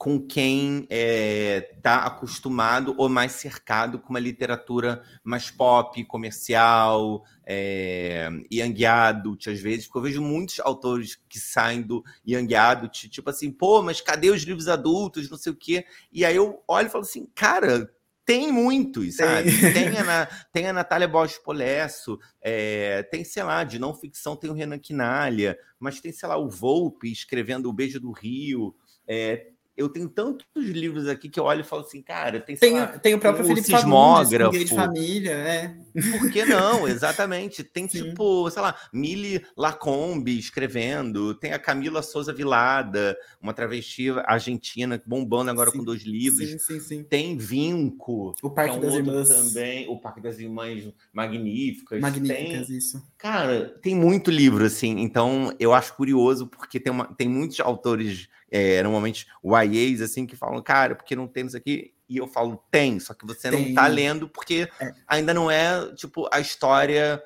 com quem está é, tá acostumado ou mais cercado com uma literatura mais pop, comercial, é, young adult, às vezes, porque eu vejo muitos autores que saem do young adult, tipo assim, pô, mas cadê os livros adultos, não sei o quê, e aí eu olho e falo assim, cara, tem muitos, sabe? Tem, tem, a, tem a Natália Bosch Polesso, é, tem, sei lá, de não ficção tem o Renan Quinalha, mas tem, sei lá, o Volpe escrevendo O Beijo do Rio, é, eu tenho tantos livros aqui que eu olho e falo assim, cara, tem, tem, lá, tem o próprio Felipe Sismógrafo. Fagundes, de família, é. Por que não? Exatamente. Tem Sim. tipo, sei lá, Mili Lacombe escrevendo, tem a Camila Souza Vilada, uma travesti argentina bombando agora sim. com dois livros. Sim, sim, sim. Tem Vinco, o Parque é um das Irmãs também, o Parque das Irmãs Magníficas. Magníficas, tem, isso. Cara, tem muito livro assim, então eu acho curioso porque tem uma, tem muitos autores é, normalmente YAs assim que falam, cara, porque não tem isso aqui? E eu falo, tem, só que você tem. não tá lendo porque é. ainda não é, tipo, a história,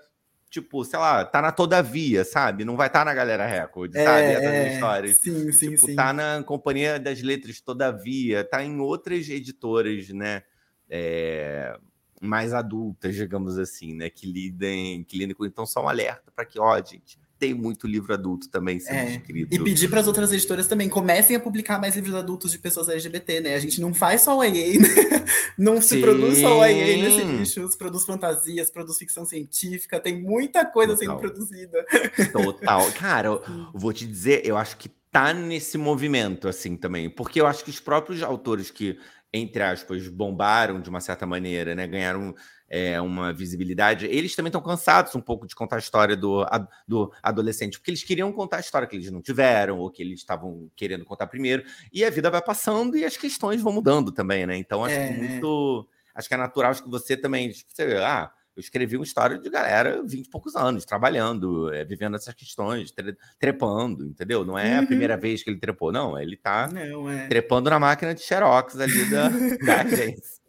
tipo, sei lá, tá na Todavia, sabe? Não vai estar tá na Galera Record, é, sabe? Essas é. histórias. Sim, sim, tipo, sim. Tá na Companhia das Letras Todavia, tá em outras editoras, né? É, mais adultas, digamos assim, né? Que lidem, que lidem com. Então, só um alerta para que, ó, gente, tem muito livro adulto também sendo é. escrito. E pedir para as outras editoras também comecem a publicar mais livros adultos de pessoas LGBT, né? A gente não faz só o AA, né? Não se Sim. produz só o AA nesse se produz fantasias, produz ficção científica, tem muita coisa Total. sendo produzida. Total. Cara, eu vou te dizer, eu acho que tá nesse movimento assim também, porque eu acho que os próprios autores que entre aspas, bombaram de uma certa maneira, né? Ganharam é, uma visibilidade. Eles também estão cansados um pouco de contar a história do, do adolescente, porque eles queriam contar a história que eles não tiveram, ou que eles estavam querendo contar primeiro. E a vida vai passando e as questões vão mudando também, né? Então acho é. que muito. Acho que é natural, acho que você também. Você, ah, eu escrevi uma história de galera 20 e poucos anos, trabalhando, é, vivendo essas questões, tre trepando, entendeu? Não é uhum. a primeira vez que ele trepou, não. Ele tá não, é. trepando na máquina de Xerox ali da, da agência.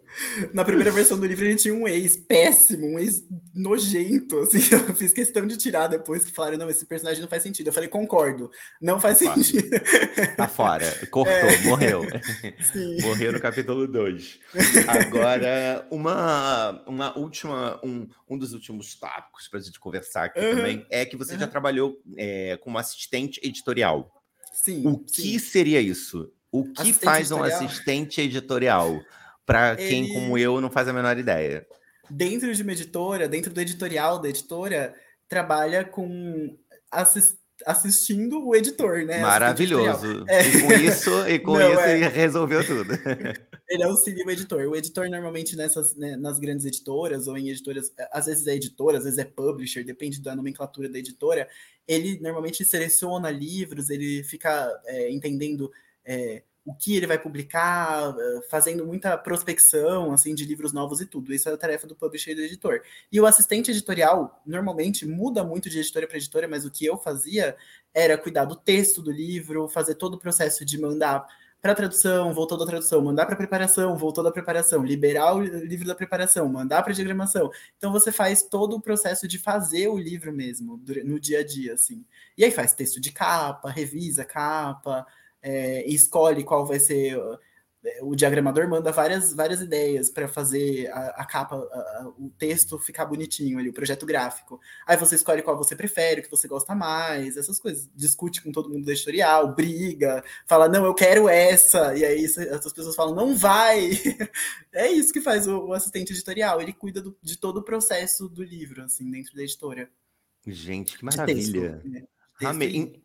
Na primeira versão do livro ele tinha um ex péssimo, um ex nojento, assim, eu fiz questão de tirar depois que falaram, não, esse personagem não faz sentido. Eu falei, concordo, não faz tá sentido. Tá fora, cortou, é. morreu. Sim. Morreu no capítulo 2. Agora, uma, uma última, um, um dos últimos tópicos para a gente conversar aqui uhum. também é que você uhum. já trabalhou é, como assistente editorial. Sim. O sim. que seria isso? O que assistente faz um editorial? assistente editorial? Para quem, como eu, não faz a menor ideia. Dentro de uma editora, dentro do editorial da editora, trabalha com assist, assistindo o editor, né? Maravilhoso. É. E com isso, e com não, isso é... ele resolveu tudo. ele auxilia o editor. O editor, normalmente, nessas, né, nas grandes editoras ou em editoras, às vezes é editora, às vezes é publisher, depende da nomenclatura da editora, ele normalmente seleciona livros, ele fica é, entendendo. É, o que ele vai publicar, eh, fazendo muita prospecção assim de livros novos e tudo. Isso é a tarefa do publisher e do editor. E o assistente editorial normalmente muda muito de editora para editora, mas o que eu fazia era cuidar do texto do livro, fazer todo o processo de mandar para tradução, voltou da tradução, mandar para preparação, voltou da preparação, liberar o livro da preparação, mandar para diagramação. Então você faz todo o processo de fazer o livro mesmo no dia a dia, assim. E aí faz texto de capa, revisa capa, é, escolhe qual vai ser. O diagramador manda várias, várias ideias para fazer a, a capa, a, o texto ficar bonitinho ali, o projeto gráfico. Aí você escolhe qual você prefere, o que você gosta mais, essas coisas. Discute com todo mundo do editorial, briga, fala, não, eu quero essa. E aí essas pessoas falam, não vai. é isso que faz o, o assistente editorial. Ele cuida do, de todo o processo do livro, assim, dentro da editora. Gente, que maravilha. De texto, né? Amei.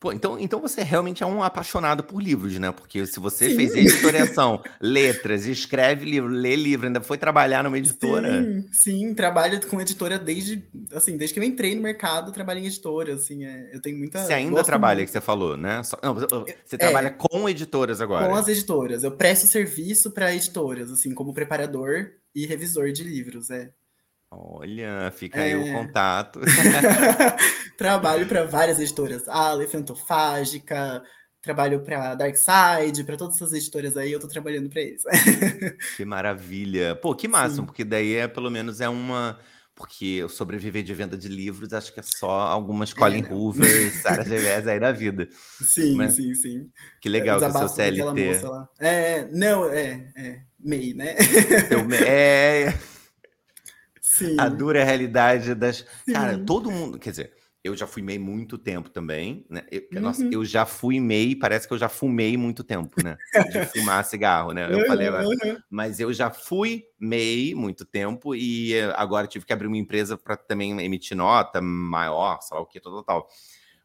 Pô, então, então você realmente é um apaixonado por livros, né? Porque se você sim. fez editoriação, letras, escreve livro, lê livro, ainda foi trabalhar numa editora. Sim, sim, trabalho com editora desde, assim, desde que eu entrei no mercado, trabalho em editora, assim, é, eu tenho muita... Você ainda trabalha, muito. que você falou, né? Não, você é, trabalha com editoras agora. Com as editoras, eu presto serviço para editoras, assim, como preparador e revisor de livros, é. Olha, fica aí o é. contato. trabalho para várias editoras, a Elefantofágica, trabalho para Darkside, para todas essas editoras aí, eu tô trabalhando para eles. que maravilha. Pô, que máximo, Sim. porque daí é pelo menos é uma porque eu sobreviver de venda de livros, acho que é só algumas Colin é, Hoover, Sarah Gervais aí da vida. Sim, Mas, sim, sim. Que legal que o seu CLT. É, não, é, é, MEI, né? é, Sim. a dura realidade das. Sim. Cara, todo mundo. Quer dizer, eu já fui MEI muito tempo também, né? Eu, uhum. Nossa, eu já fui MEI, parece que eu já fumei muito tempo, né? De fumar cigarro, né? Eu falei, uhum. mas eu já fui MEI muito tempo e agora tive que abrir uma empresa para também emitir nota maior, sei lá o que, tal, tal.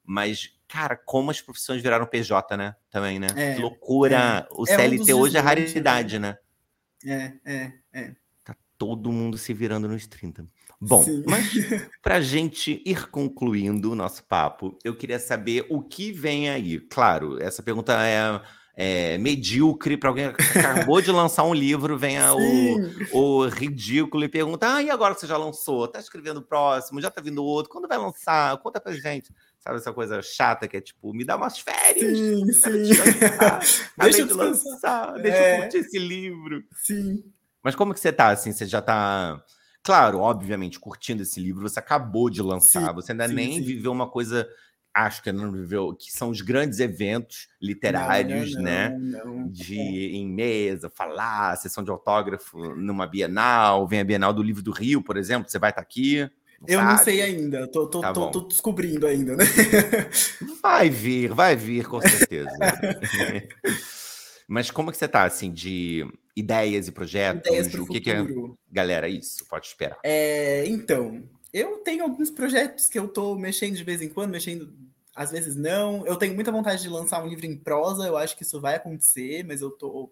Mas, cara, como as profissões viraram PJ, né? Também, né? É, que loucura. É. O CLT é um hoje é raridade, né? É, é, é todo mundo se virando nos 30. Bom, Sim. mas para a gente ir concluindo o nosso papo, eu queria saber o que vem aí. Claro, essa pergunta é, é medíocre para alguém que acabou de lançar um livro, venha o, o, ridículo e pergunta: ah, e agora que você já lançou? Tá escrevendo o próximo? Já tá vindo outro? Quando vai lançar? Conta pra gente. Sabe essa coisa chata que é tipo, me dá umas férias. Sim, sim. deixa eu de lançar, deixa eu é. curtir esse livro. Sim. Mas como que você tá, assim? Você já tá... Claro, obviamente, curtindo esse livro, você acabou de lançar, sim, você ainda sim, nem sim. viveu uma coisa acho que não viveu, que são os grandes eventos literários, não, não, né? Não, de em mesa, falar, sessão de autógrafo numa Bienal, vem a Bienal do Livro do Rio, por exemplo, você vai estar tá aqui. Eu sabe? não sei ainda, tô, tô, tá tô, tô, descobrindo ainda, né? Vai vir, vai vir, com certeza. Mas como que você tá, assim, de ideias e projetos? Ideias o que, que é. Galera, isso, pode esperar. É, então, eu tenho alguns projetos que eu tô mexendo de vez em quando, mexendo às vezes não. Eu tenho muita vontade de lançar um livro em prosa, eu acho que isso vai acontecer, mas eu tô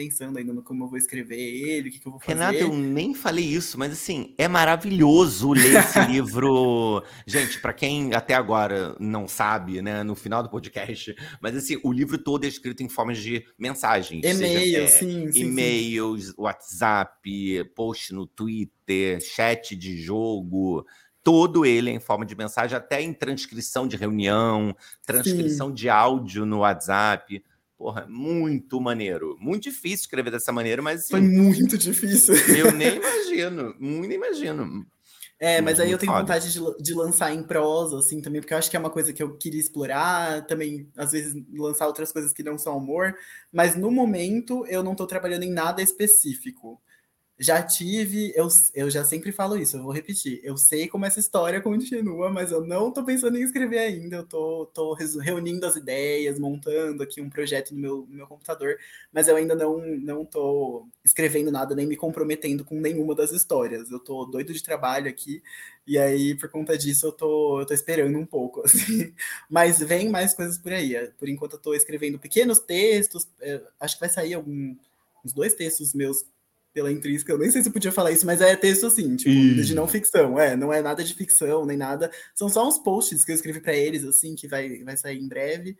pensando ainda no como eu vou escrever ele, o que, que eu vou fazer. Renato, eu nem falei isso, mas assim, é maravilhoso ler esse livro. Gente, para quem até agora não sabe, né, no final do podcast, mas assim, o livro todo é escrito em formas de mensagens. E-mail, é, sim, sim. E-mails, WhatsApp, post no Twitter, chat de jogo todo ele é em forma de mensagem, até em transcrição de reunião, transcrição Sim. de áudio no WhatsApp. Porra, muito maneiro. Muito difícil escrever dessa maneira, mas. Assim, Foi muito difícil. Eu nem imagino. Muito imagino. É, mas aí eu tenho foda. vontade de, de, lançar em prosa, assim, também, porque eu acho que é uma coisa que eu queria explorar, também, às vezes, lançar outras coisas que não são amor, mas no momento eu não estou trabalhando em nada específico. Já tive, eu, eu já sempre falo isso, eu vou repetir. Eu sei como essa história continua, mas eu não tô pensando em escrever ainda. Eu tô, tô reunindo as ideias, montando aqui um projeto no meu, no meu computador, mas eu ainda não, não tô escrevendo nada, nem me comprometendo com nenhuma das histórias. Eu tô doido de trabalho aqui, e aí, por conta disso, eu tô, eu tô esperando um pouco. Assim. Mas vem mais coisas por aí. Por enquanto, eu tô escrevendo pequenos textos, é, acho que vai sair algum, uns dois textos meus pela intrínseca, eu nem sei se eu podia falar isso, mas é texto assim, tipo, e... de não ficção, é, não é nada de ficção, nem nada, são só uns posts que eu escrevi para eles, assim, que vai, vai sair em breve,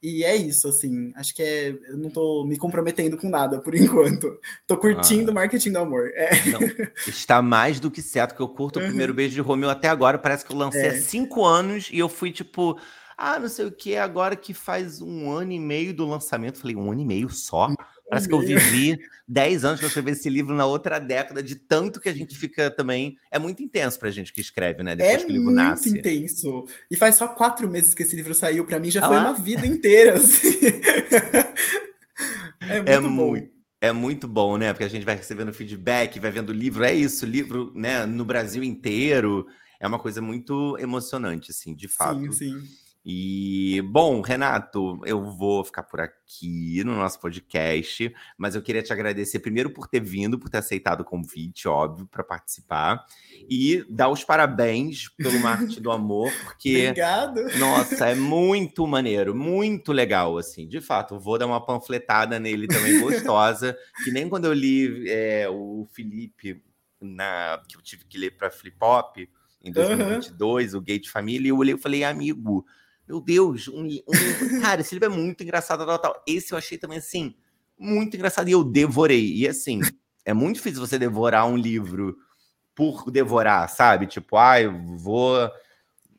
e é isso, assim, acho que é, eu não tô me comprometendo com nada por enquanto, tô curtindo ah. marketing do amor. É. Não, está mais do que certo que eu curto o uhum. primeiro beijo de Romeu até agora, parece que eu lancei é. há cinco anos, e eu fui, tipo, ah, não sei o que, agora que faz um ano e meio do lançamento, falei, um ano e meio só? Parece que eu vivi 10 anos para escrever esse livro na outra década, de tanto que a gente fica também. É muito intenso para a gente que escreve, né? Depois é que o livro nasce. É muito intenso. E faz só quatro meses que esse livro saiu. Para mim já ah, foi uma vida inteira. Assim. é muito é bom. Muito... É muito bom, né? Porque a gente vai recebendo feedback, vai vendo o livro. É isso, livro, né? No Brasil inteiro. É uma coisa muito emocionante, assim, de fato. Sim, sim. E, bom, Renato, eu vou ficar por aqui no nosso podcast, mas eu queria te agradecer primeiro por ter vindo, por ter aceitado o convite, óbvio, para participar, e dar os parabéns pelo Marte do Amor, porque. Obrigado! Nossa, é muito maneiro, muito legal, assim. De fato, vou dar uma panfletada nele também gostosa, que nem quando eu li é, o Felipe, na, que eu tive que ler para Flip Hop em 2022, uhum. o Gate Família, e eu olhei e falei, amigo meu Deus, um, um, cara, esse livro é muito engraçado, tal, tal. Esse eu achei também, assim, muito engraçado e eu devorei. E, assim, é muito difícil você devorar um livro por devorar, sabe? Tipo, ah, eu vou,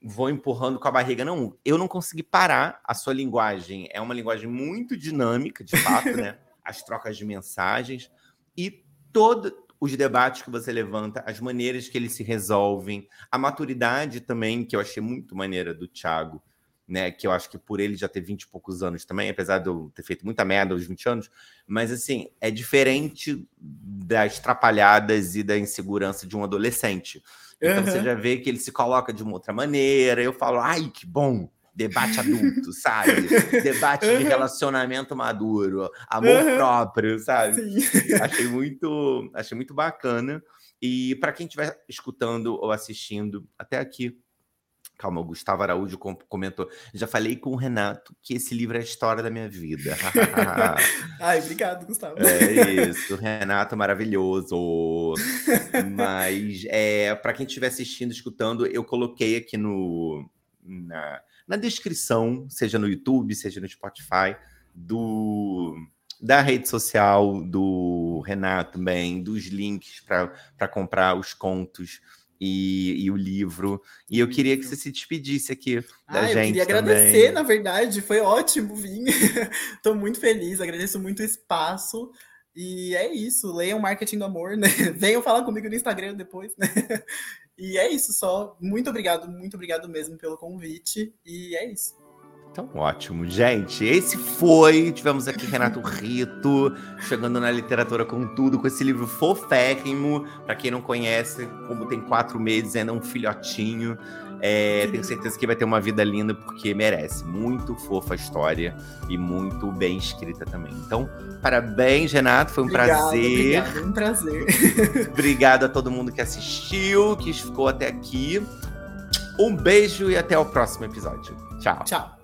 vou empurrando com a barriga. Não, eu não consegui parar. A sua linguagem é uma linguagem muito dinâmica, de fato, né? As trocas de mensagens e todos os debates que você levanta, as maneiras que eles se resolvem, a maturidade também, que eu achei muito maneira do Thiago né? Que eu acho que por ele já ter 20 e poucos anos também, apesar de eu ter feito muita merda aos 20 anos, mas assim, é diferente das trapalhadas e da insegurança de um adolescente. Então uhum. você já vê que ele se coloca de uma outra maneira. Eu falo, ai, que bom! Debate adulto, sabe? Debate uhum. de relacionamento maduro, amor uhum. próprio, sabe? Sim. Achei muito, achei muito bacana. E para quem estiver escutando ou assistindo até aqui, Calma, o Gustavo Araújo comentou. Já falei com o Renato que esse livro é a história da minha vida. Ai, obrigado, Gustavo. É isso, Renato maravilhoso. Mas é, para quem estiver assistindo, escutando, eu coloquei aqui no, na, na descrição, seja no YouTube, seja no Spotify, do da rede social do Renato também, dos links para comprar os contos e, e, o livro. E eu queria que você se despedisse aqui da ah, gente. Eu queria agradecer, também. na verdade, foi ótimo vir. Estou muito feliz, agradeço muito o espaço. E é isso, leiam Marketing do Amor, né? Venham falar comigo no Instagram depois, né? E é isso só. Muito obrigado, muito obrigado mesmo pelo convite. E é isso. Então, ótimo. Gente, esse foi. Tivemos aqui Renato Rito, chegando na literatura com tudo, com esse livro foférrimo. Para quem não conhece, como tem quatro meses, ainda é um filhotinho. É, tenho certeza que vai ter uma vida linda, porque merece. Muito fofa a história e muito bem escrita também. Então, parabéns, Renato. Foi um obrigado, prazer. Obrigado, um prazer. obrigado a todo mundo que assistiu, que ficou até aqui. Um beijo e até o próximo episódio. Tchau. Tchau.